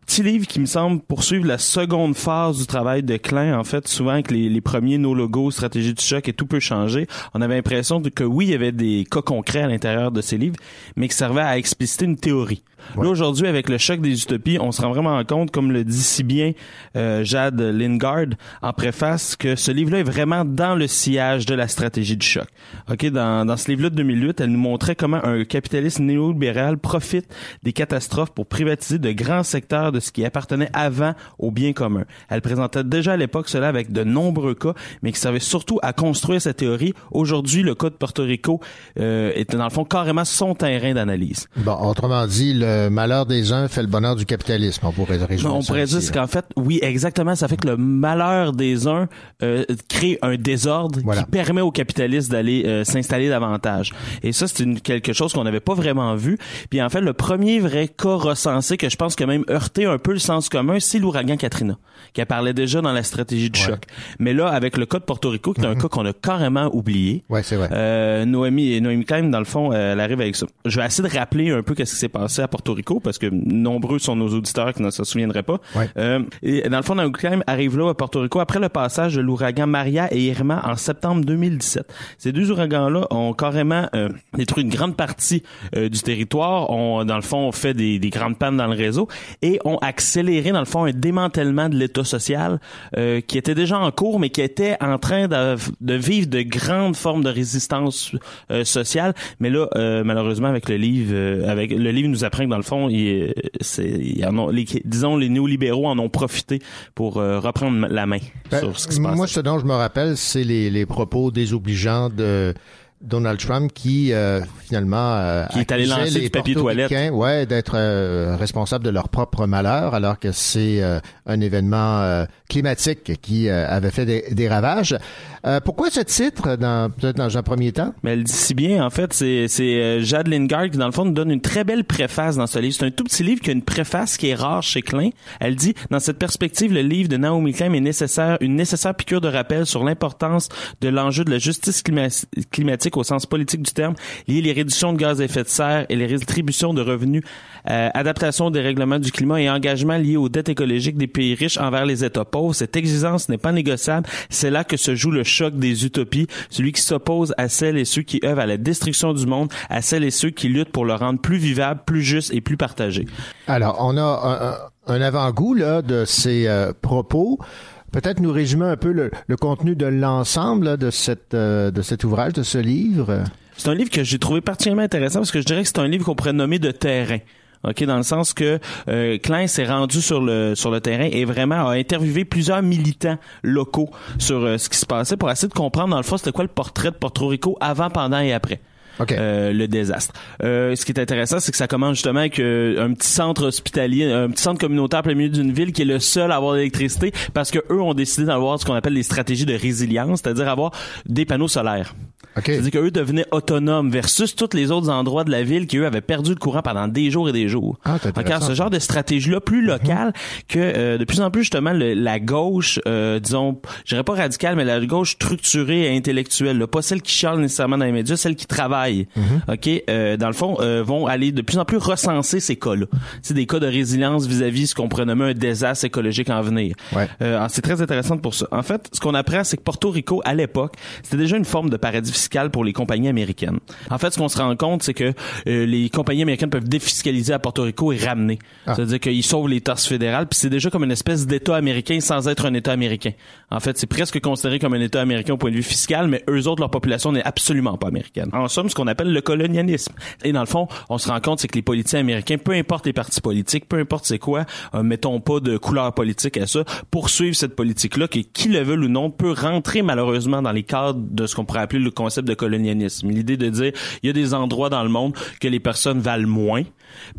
petit livre qui me semble poursuivre la seconde phase du travail de Klein. En fait, souvent avec les, les premiers no logos, stratégie du choc et tout peut changer, on avait l'impression que oui, il y avait des cas concrets à l'intérieur de ces livres, mais qui servaient à expliciter une théorie. Là, aujourd'hui, avec le choc des utopies, on se rend vraiment compte, comme le dit si bien euh, Jade Lingard en préface, que ce livre-là est vraiment dans le sillage de la stratégie du choc. Ok, dans, dans ce livre-là de 2008, elle nous montrait comment un capitaliste néolibéral profite des catastrophes pour privatiser de grands secteurs de ce qui appartenait avant au bien commun. Elle présentait déjà à l'époque cela avec de nombreux cas, mais qui servait surtout à construire cette théorie. Aujourd'hui, le cas de Porto Rico euh, est dans le fond carrément son terrain d'analyse. Bon, autrement dit, le malheur des uns fait le bonheur du capitalisme. On pourrait résumer On pourrait dire qu'en fait, oui, exactement, ça fait que le malheur des uns euh, crée un désordre qui permet aux capitalistes d'aller euh, s'installer davantage. Et ça, c'est quelque chose qu'on n'avait pas vraiment vu. Puis en fait, le premier vrai cas recensé que je pense que même heurté un peu le sens commun, c'est l'ouragan Katrina, qui parlait déjà dans la stratégie du choc. Mais là, avec le cas de Porto Rico, qui est un cas qu'on a carrément oublié. Ouais, c'est vrai. Euh, Noémie, Noémie Klein, dans le fond, euh, elle arrive avec ça. Je vais essayer de rappeler un peu qu'est-ce qui s'est passé à Porto Rico, parce que nombreux sont nos auditeurs qui ne se souviendraient pas. Euh, et dans le fond, Noémie Klein arrive là à Porto Rico après le passage de l'ouragan Maria et Irma en septembre 2017. Ces deux ouragans-là ont carrément euh, détruit une grande partie euh, du territoire, ont, dans le fond, fait des, des grandes pannes dans le réseau et ont accéléré, dans le fond, un démantèlement de l'État social euh, qui était déjà en cours, mais qui était en train de, de vivre de grandes formes de résistance euh, sociale. Mais là, euh, malheureusement, avec le livre, euh, avec le livre nous apprend que dans le fond, il, c'est, il en ont, les, disons, les néolibéraux en ont profité pour euh, reprendre la main Ben, sur ce qui se passe. Moi, ce dont je me rappelle, c'est les, les propos désobligeants de Donald Trump qui euh, finalement euh, Qui est allé lancer les du papier toilette. Portoricains, ouais d'être euh, responsables de leur propre malheur alors que c'est euh, un événement euh, climatique qui euh, avait fait des, des ravages. Euh, pourquoi ce titre dans peut-être dans un premier temps? Mais elle dit si bien, en fait, c'est, c'est euh, Jade Lingard qui, dans le fond, nous donne une très belle préface dans ce livre. C'est un tout petit livre qui a une préface qui est rare chez Klein. Elle dit, dans cette perspective, le livre de Naomi Klein est nécessaire, une nécessaire piqûre de rappel sur l'importance de l'enjeu de la justice clima- climatique au sens politique du terme, lié les réductions de gaz à effet de serre et les rétributions de revenus, euh, adaptation des règlements du climat et engagement liés aux dettes écologiques des pays riches envers les États pauvres. Cette exigence n'est pas négociable. C'est là que se joue le choc des utopies, celui qui s'oppose à celles et ceux qui œuvrent à la destruction du monde, à celles et ceux qui luttent pour le rendre plus vivable, plus juste et plus partagé. Alors, on a un, un avant-goût là de ces euh, propos. Peut-être nous résumer un peu le, le contenu de l'ensemble de cette euh, de cet ouvrage, de ce livre. C'est un livre que j'ai trouvé particulièrement intéressant parce que je dirais que c'est un livre qu'on pourrait nommer de terrain. OK, dans le sens que euh, Klein s'est rendu sur le sur le terrain et vraiment a interviewé plusieurs militants locaux sur euh, ce qui se passait pour essayer de comprendre dans le fond c'était quoi le portrait de Porto Rico avant, pendant et après. Euh, le désastre. Euh, ce qui est intéressant, c'est que ça commence justement avec euh, un petit centre hospitalier, un petit centre communautaire plein milieu d'une ville qui est le seul à avoir de l'électricité parce que eux ont décidé d'avoir ce qu'on appelle les stratégies de résilience, c'est-à-dire avoir des panneaux solaires. C'est-à-dire qu'eux devenaient autonomes versus tous les autres endroits de la ville qui, eux, avaient perdu le courant pendant des jours et des jours. Ah, intéressant, ce genre de stratégie-là plus locale que euh, de plus en plus, justement, le- la gauche, euh, disons, je dirais pas radicale, mais la gauche structurée et intellectuelle, là, pas celle qui chiale nécessairement dans les médias, celle qui travaille, OK, euh, dans le fond, euh, vont aller de plus en plus recenser ces cas-là. C'est des cas de résilience vis-à-vis ce qu'on pourrait nommer un désastre écologique en venir. Euh, alors, c'est très intéressant pour ça. En fait, ce qu'on apprend, c'est que Porto Rico, à l'époque, c'était déjà une forme de paradis fiscal pour les compagnies américaines. En fait, ce qu'on se rend compte, c'est que euh, les compagnies américaines peuvent défiscaliser à Porto Rico et ramener. C'est-à-dire qu'ils sauvent les tasses fédérales, puis c'est déjà comme une espèce d'État américain sans être un État américain. En fait, c'est presque considéré comme un État américain au point de vue fiscal, mais eux autres, leur population n'est absolument pas américaine. En somme, ce qu'on appelle le colonialisme. Et dans le fond, on se rend compte, c'est que les politiciens américains, peu importe les partis politiques, peu importe c'est quoi, euh, mettons pas de couleur politique à ça, poursuivre cette politique-là, qui, qui le veut ou non, peut rentrer malheureusement dans les cadres de ce qu'on pourrait appeler le concept de colonialisme. L'idée de dire, il y a des endroits dans le monde que les personnes valent moins,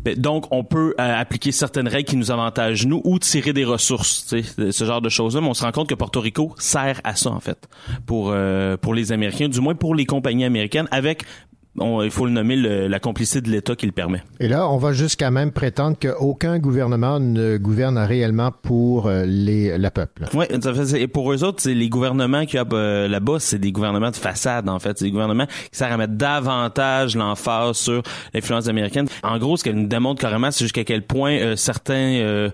ben, donc on peut euh, appliquer certaines règles qui nous avantagent nous ou tirer des ressources, ce genre de choses-là. Mais on se rend compte que Porto Rico sert à ça en fait pour euh, pour les Américains, du moins pour les compagnies américaines, avec on, il faut le nommer le- la complicité de l'État qui le permet. Et là, on va jusqu'à même prétendre qu'aucun gouvernement ne gouverne réellement pour euh, les, le peuple. Oui, et pour eux autres, c'est les gouvernements qu'il y a euh, là-bas, c'est des gouvernements de façade, en fait. C'est des gouvernements qui servent à mettre davantage l'emphase sur l'influence américaine. En gros, ce qu'elle nous démontre carrément, c'est jusqu'à quel point euh, certains euh,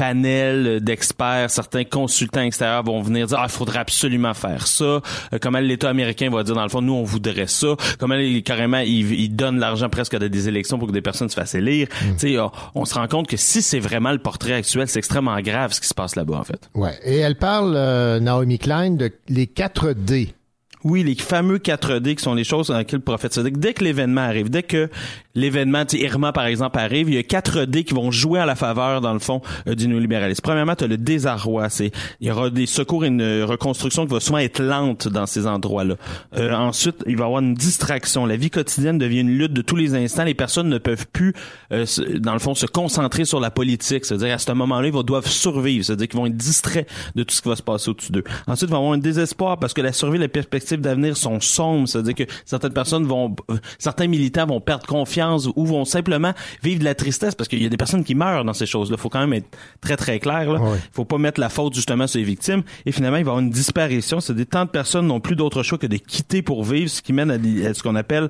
panels d'experts, certains consultants extérieurs vont venir dire, ah, il faudrait absolument faire ça. Euh, comment l'État américain va dire, dans le fond, nous, on voudrait ça. Comment il- carrément, il, il donne l'argent presque à des élections pour que des personnes se fassent élire. Tu sais, on, on se rend compte que si c'est vraiment le portrait actuel, c'est extrêmement grave ce qui se passe là-bas, en fait. Ouais. Et elle parle, euh, Naomi Klein, de les 4 D. Oui, les fameux 4D qui sont les choses dans lesquelles le prophète que dès que l'événement arrive, dès que l'événement, Irma par exemple arrive, il y a 4D qui vont jouer à la faveur dans le fond euh, du néolibéralisme. Premièrement, tu as le désarroi, c'est il y aura des secours et une reconstruction qui va souvent être lente dans ces endroits-là. Euh, ensuite, il va y avoir une distraction, la vie quotidienne devient une lutte de tous les instants, les personnes ne peuvent plus euh, dans le fond se concentrer sur la politique, c'est-à-dire à ce moment-là, ils vont- doivent survivre, c'est-à-dire qu'ils vont être distraits de tout ce qui va se passer au-dessus d'eux. Ensuite, il va y avoir un désespoir parce que la survie et les perspectives d'avenir sont sombres, c'est-à-dire que certaines personnes vont, euh, certains militants vont perdre confiance ou vont simplement vivre de la tristesse parce qu'il y a des personnes qui meurent dans ces choses-là. Il faut quand même être très très clair. Là. Il faut pas mettre la faute justement sur les victimes. Et finalement, il va y avoir une disparition. C'est des tant de personnes n'ont plus d'autre choix que de quitter pour vivre, ce qui mène à, ce qu'on appelle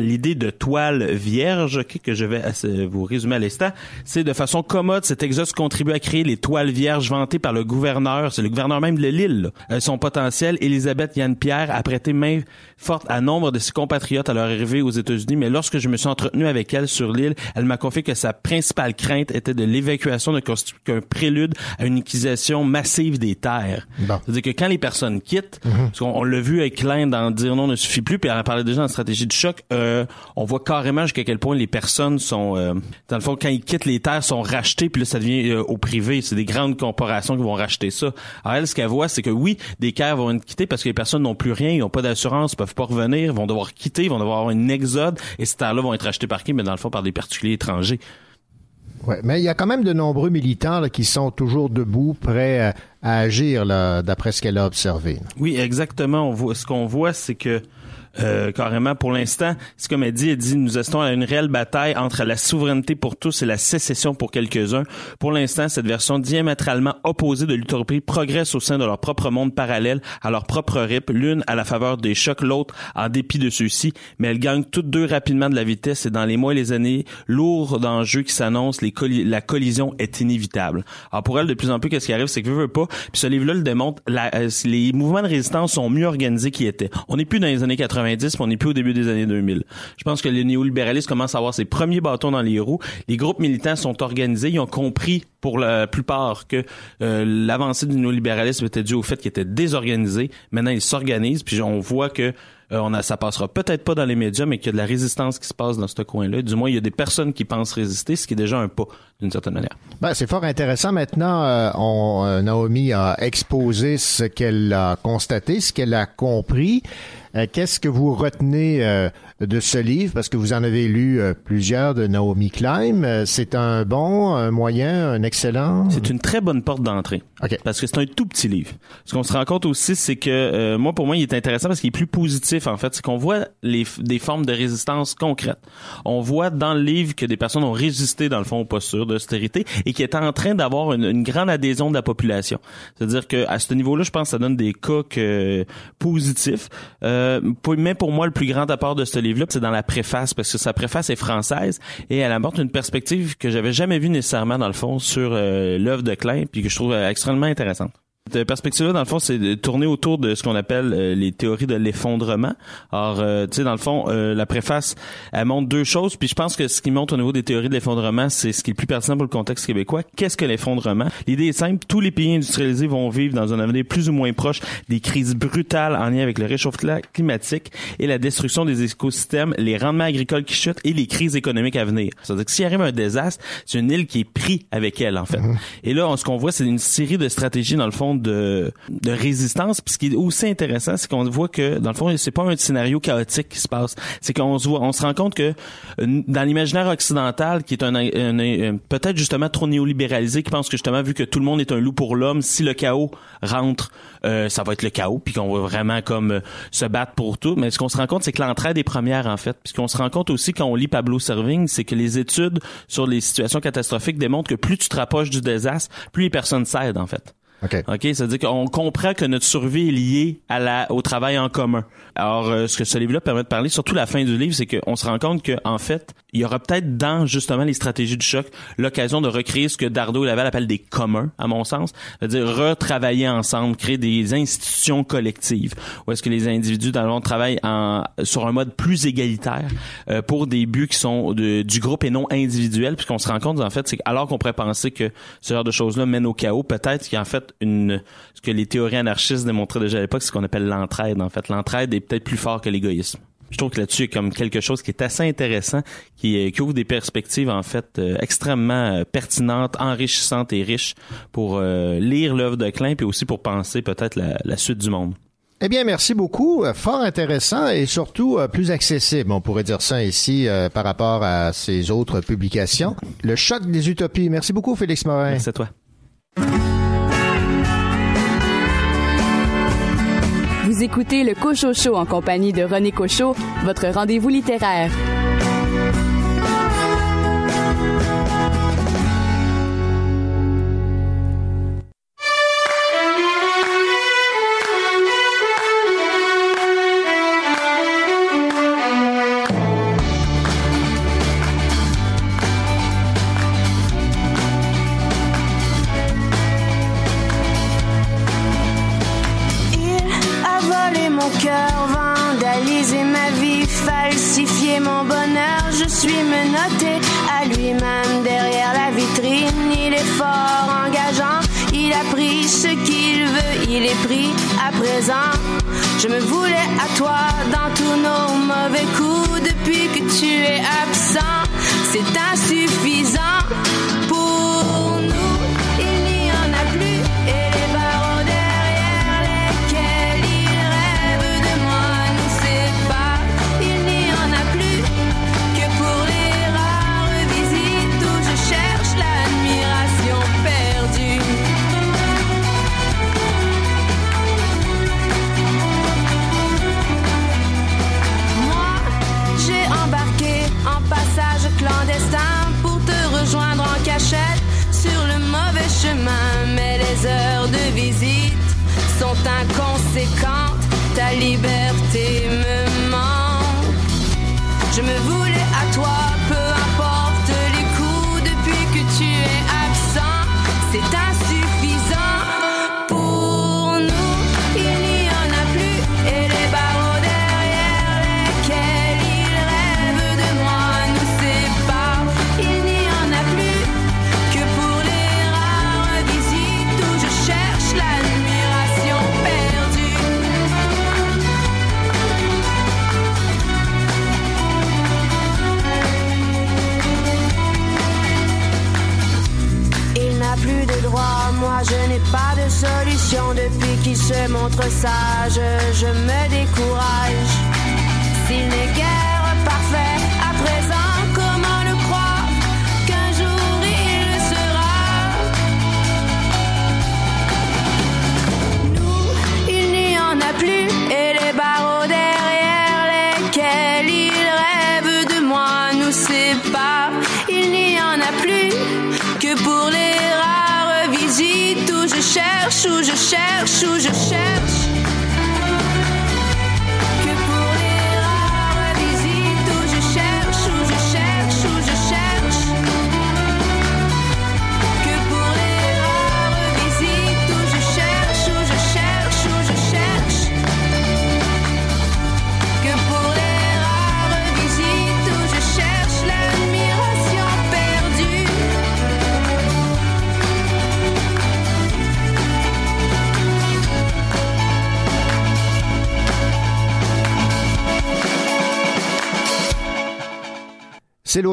l'idée de toile vierge que, je vais euh, vous résumer à l'instant. C'est de façon commode, cet exode contribue à créer les toiles vierges vantées par le gouverneur. C'est le gouverneur même de l'île. Euh, son potentiel, Elisabeth Yann Pierre a prêté main forte à nombre de ses compatriotes à leur arrivée aux États-Unis. Mais lorsque je me suis entretenu avec elle sur l'île, elle m'a confié que sa principale crainte était de l'évacuation ne constitue qu'un prélude à une utilisation massive des terres. C'est-à-dire que quand les personnes quittent, parce qu'on on l'a vu avec Klein dans Dire non ne suffit plus, puis elle en parlait déjà en stratégie de choc, euh, on voit carrément jusqu'à quel point les personnes sont, euh, dans le fond, quand ils quittent les terres, sont rachetées, puis là, ça devient euh, au privé. C'est des grandes corporations qui vont racheter ça. Alors elle, ce qu'elle voit, c'est que oui, des terres vont être quittées parce que les personnes n'ont plus rien, ils n'ont pas d'assurance, ils peuvent pas revenir, vont devoir quitter, ils vont devoir avoir une exode, et ces terres-là vont être rachetées par qui? Mais dans le fond, par des particuliers étrangers. Ouais, mais il y a quand même de nombreux militants là, qui sont toujours debout, prêts à, à agir, d'après ce qu'elle a observé. Oui, exactement. On voit, ce qu'on voit, c'est que euh, carrément, pour l'instant, c'est comme elle dit, elle dit, nous assistons à une réelle bataille entre la souveraineté pour tous et la sécession pour quelques-uns. Pour l'instant, cette version diamétralement opposée de l'utopie progresse au sein de leur propre monde parallèle, à leur propre rythme, l'une à la faveur des chocs, l'autre en dépit de ceux-ci, mais elles gagnent toutes deux rapidement de la vitesse et dans les mois et les années lourds d'enjeux qui s'annoncent, la collision est inévitable. Alors pour elle, de plus en plus, qu'est-ce qui arrive, c'est que veut, veut pas, puis ce livre-là le démontre, la- euh, les mouvements de résistance sont mieux organisés qu'ils étaient. On n'est plus dans les années 90, puis on n'est plus au début des années 2000. Je pense que le néolibéralisme commence à avoir ses premiers bâtons dans les roues. Les groupes militants sont organisés, ils ont compris pour la plupart que euh, l'avancée du néolibéralisme était due au fait qu'il était désorganisé. Maintenant, il s'organise, puis on voit que euh, on ça passera peut-être pas dans les médias, mais qu'il y a de la résistance qui se passe dans ce coin-là. Du moins, il y a des personnes qui pensent résister, ce qui est déjà un pas, d'une certaine manière. Ben, c'est fort intéressant. Maintenant, euh, euh, Naomi a exposé ce qu'elle a constaté, ce qu'elle a compris. Euh, Qu'est-ce que vous retenez euh, de ce livre? Parce que vous en avez lu euh, plusieurs de Naomi Klein. Euh, C'est un bon, un moyen, un excellent? C'est une très bonne porte d'entrée. Parce que c'est un tout petit livre. Ce qu'on se rend compte aussi, c'est que euh, moi, pour moi, il est intéressant parce qu'il est plus positif, en fait. C'est qu'on voit les, des formes de résistance concrètes. On voit dans le livre que des personnes ont résisté, dans le fond, aux postures d'austérité et qui est en train d'avoir une, une grande adhésion de la population. C'est-à-dire que à ce niveau-là, je pense que ça donne des cas que- positifs. Euh, mais pour moi, le plus grand apport de ce c'est dans la préface, parce que sa préface est française et elle apporte une perspective que j'avais jamais vue nécessairement, dans le fond, sur euh, l'œuvre de Klein, puis que je trouve euh, extrêmement intéressante. Cette perspective-là, dans le fond, c'est de tourner autour de ce qu'on appelle euh, les théories de l'effondrement. Alors, euh, tu sais, dans le fond, euh, la préface, elle montre deux choses. Puis je pense que ce qui montre au niveau des théories de l'effondrement, c'est ce qui est le plus pertinent pour le contexte québécois. Qu'est-ce que l'effondrement? L'idée est simple. Tous les pays industrialisés vont vivre dans un avenir plus ou moins proche des crises brutales en lien avec le réchauffement climatique et la destruction des écosystèmes, les rendements agricoles qui chutent et les crises économiques à venir. C'est-à-dire que s'il arrive un désastre, c'est une île qui est prise avec elle, en fait. Et là, on- ce qu'on voit, c'est une série de stratégies, dans le fond, de, de résistance. Puis ce qui est aussi intéressant, c'est qu'on voit que dans le fond, c'est pas un scénario chaotique qui se passe. C'est qu'on se voit, on se rend compte que dans l'imaginaire occidental, qui est un, un- peut-être justement trop néolibéralisé, qui pense que justement vu que tout le monde est un loup pour l'homme, si le chaos rentre, euh, ça va être le chaos, puis qu'on va vraiment comme euh, se battre pour tout. Mais ce qu'on se rend compte, c'est que l'entraide est première en fait. Puis qu'on se rend compte aussi quand on lit Pablo Servigne, c'est que les études sur les situations catastrophiques démontrent que plus tu te rapproches du désastre, plus les personnes s'aident en fait. OK. OK, c'est-à-dire qu'on comprend que notre survie est liée à la, au travail en commun. Alors, euh, ce que ce livre-là permet de parler, surtout la fin du livre, c'est qu'on se rend compte qu'en fait, il y aura peut-être dans justement les stratégies du choc l'occasion de recréer ce que Dardo et Laval appellent des communs, à mon sens. C'est-à-dire retravailler ensemble, créer des institutions collectives, où est-ce que les individus dans le monde travaillent en, sur un mode plus égalitaire euh, pour des buts qui sont de- du groupe et non individuels, puisqu'on se rend compte en fait, c'est alors qu'on pourrait penser que ce genre de choses-là mène au chaos, peut-être qu'il y a en fait une ce que les théories anarchistes démontraient déjà à l'époque, c'est ce qu'on appelle l'entraide. En fait, l'entraide est peut-être plus fort que l'égoïsme. Je trouve que là-dessus, il y a comme quelque chose qui est assez intéressant, qui, euh, qui ouvre des perspectives en fait euh, extrêmement euh, pertinentes, enrichissantes et riches pour euh, lire l'œuvre de Klein, puis aussi pour penser peut-être la, la suite du monde. Eh bien, merci beaucoup. Fort intéressant et surtout euh, plus accessible, on pourrait dire ça ici, euh, par rapport à ces autres publications. Le choc des utopies. Merci beaucoup, Félix Morin. Merci à toi. Écoutez le Cocho Show en compagnie de René Cocho, votre rendez-vous littéraire.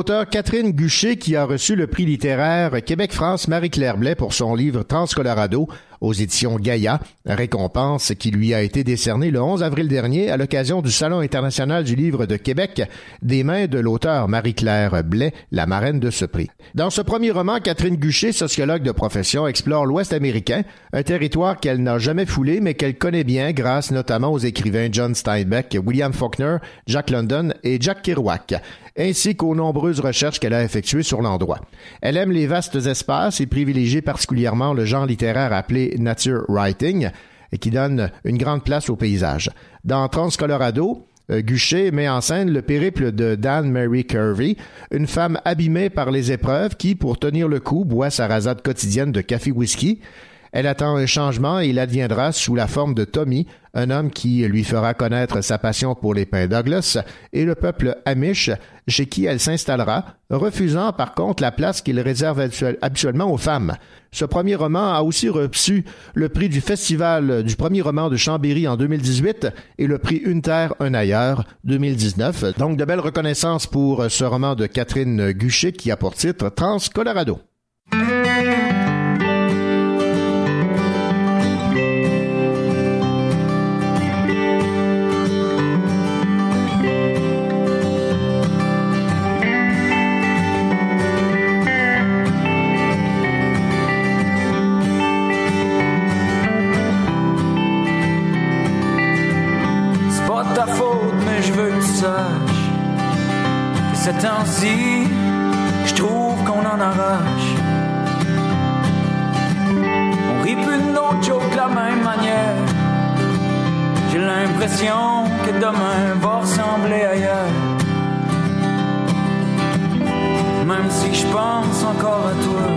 L'auteur Catherine Guchet qui a reçu le prix littéraire Québec-France Marie-Claire Blais pour son livre Transcolorado aux éditions Gaïa, récompense qui lui a été décernée le 11 avril dernier à l'occasion du Salon international du livre de Québec des mains de l'auteur Marie-Claire Blais, la marraine de ce prix. Dans ce premier roman, Catherine Guchet, sociologue de profession, explore l'Ouest américain, un territoire qu'elle n'a jamais foulé mais qu'elle connaît bien grâce notamment aux écrivains John Steinbeck, William Faulkner, Jack London et Jack Kerouac ainsi qu'aux nombreuses recherches qu'elle a effectuées sur l'endroit. Elle aime les vastes espaces et privilégie particulièrement le genre littéraire appelé nature writing, et qui donne une grande place au paysage. Dans Transcolorado, euh, Guchet met en scène le périple de Dan Mary Curvey, une femme abîmée par les épreuves qui, pour tenir le coup, boit sa rasade quotidienne de café-whisky. Elle attend un changement et il adviendra sous la forme de Tommy, un homme qui lui fera connaître sa passion pour les pins Douglas et le peuple Amish, chez qui elle s'installera, refusant par contre la place qu'il réserve habituellement aux femmes. Ce premier roman a aussi reçu le prix du Festival du premier roman de Chambéry en 2018 et le prix Une Terre, un ailleurs 2019. Donc de belles reconnaissances pour ce roman de Catherine Guchet qui a pour titre Trans Colorado. Je trouve qu'on en arrache. On rit plus de nos de la même manière. J'ai l'impression que demain va ressembler ailleurs. Même si je pense encore à toi,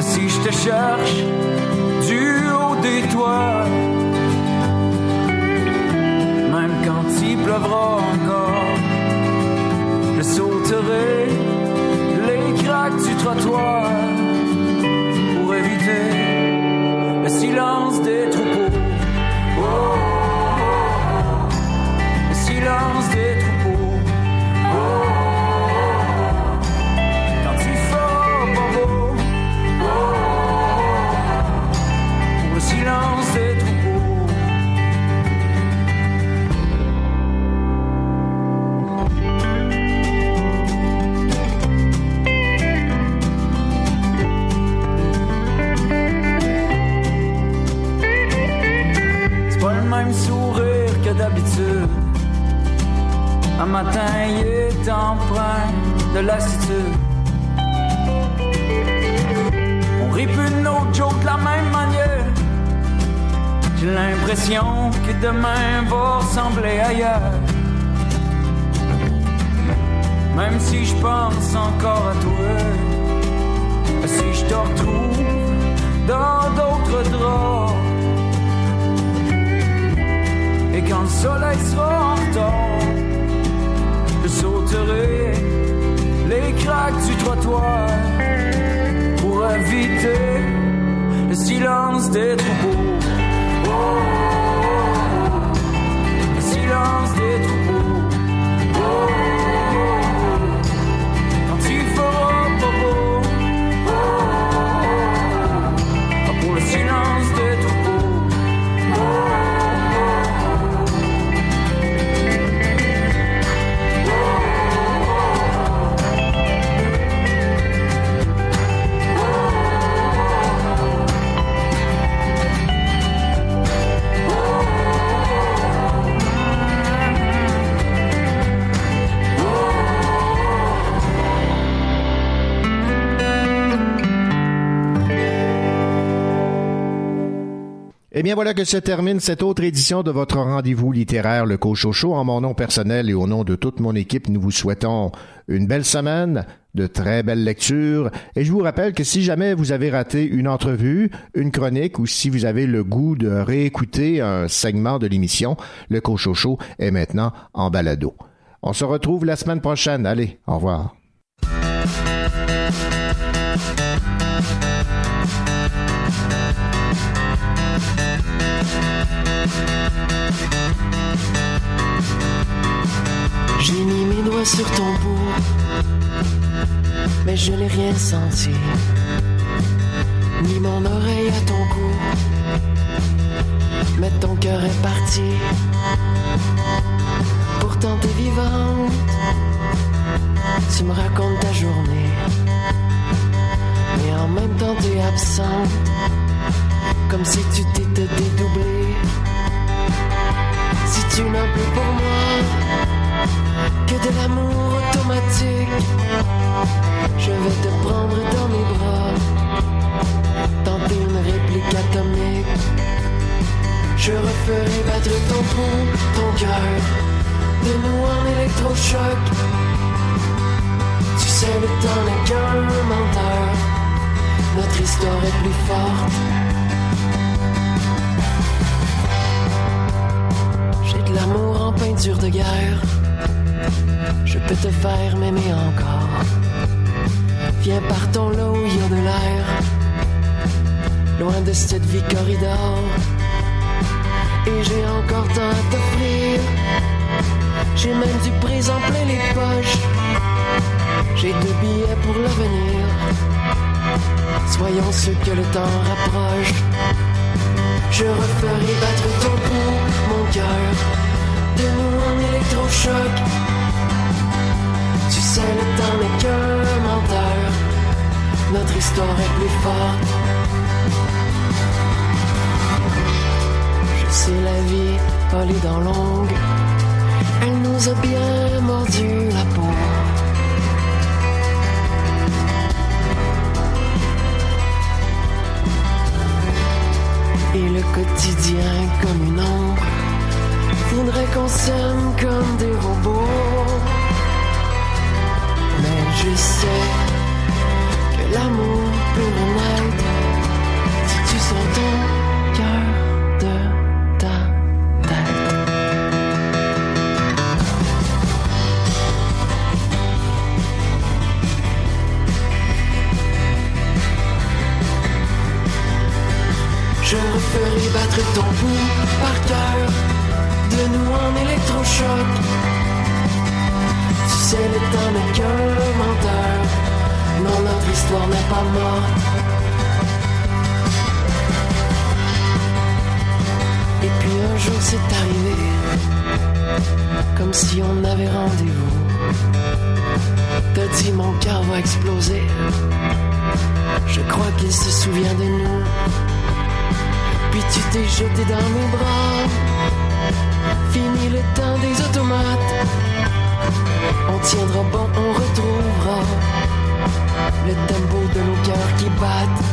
si je te cherche du haut des toits, même quand il pleuvra encore je sauterai les craques du trottoir pour éviter le silence des troupeaux. le silence des troupeaux. quand il faut beau. pour le silence des troupeaux. D'habitude. Un matin, il est empreint de lassitude. On rit plus de nos de la même manière. J'ai l'impression que demain va ressembler ailleurs. Même si je pense encore à toi, si je te retrouve dans d'autres draps et quand le soleil sera en retard, je sauterai les craques du trottoir pour éviter le silence des troupeaux. le silence des troupeaux. Bien voilà que se termine cette autre édition de votre rendez-vous littéraire Le Cochocho. En mon nom personnel et au nom de toute mon équipe, nous vous souhaitons une belle semaine, de très belles lectures. Et je vous rappelle que si jamais vous avez raté une entrevue, une chronique ou si vous avez le goût de réécouter un segment de l'émission, Le Cochocho est maintenant en balado. On se retrouve la semaine prochaine. Allez, au revoir. J'ai mis mes doigts sur ton bout, mais je n'ai rien senti. Ni mon oreille à ton cou, mais ton cœur est parti. Pourtant t'es vivante, tu me racontes ta journée, mais en même temps t'es absente, comme si tu t'étais dédoublée. Si tu n'as plus pour moi que de l'amour automatique, je vais te prendre dans mes bras, tenter une réplique atomique. Je referai battre ton pouls, ton cœur, de nous en électrochoc. Tu sais, le temps n'est qu'un menteur, notre histoire est plus forte. J'ai de l'amour en peinture de guerre. Je peux te faire m'aimer encore. Viens partons là où il y a de l'air. Loin de cette vie corridor. Et j'ai encore tant à t'offrir. J'ai même du présent plein les poches. J'ai deux billets pour l'avenir. Soyons ceux que le temps rapproche. Je referai battre ton pouls, mon cœur, de nous en électrochoc. Le temps n'est qu'un menteur, notre histoire est plus forte. Je sais, la vie, pas les dents longues, elle nous a bien mordu la peau. Et le quotidien comme une ombre voudrait qu'on s'aime comme des robots. Je sais que l'amour peut renaître si tu sens ton cœur de ta tête. Je referai battre ton pouls par cœur, de nous en électrochoc. Sais, le temps n'est qu'un menteur. Non, notre histoire n'est pas morte. Et puis un jour c'est arrivé, comme si on avait rendez-vous. T'as dit mon cœur va exploser. Je crois qu'il se souvient de nous. Puis tu t'es jeté dans mes bras. Fini le temps des automates. On tiendra bon, on retrouvera le tempo de nos cœurs qui battent.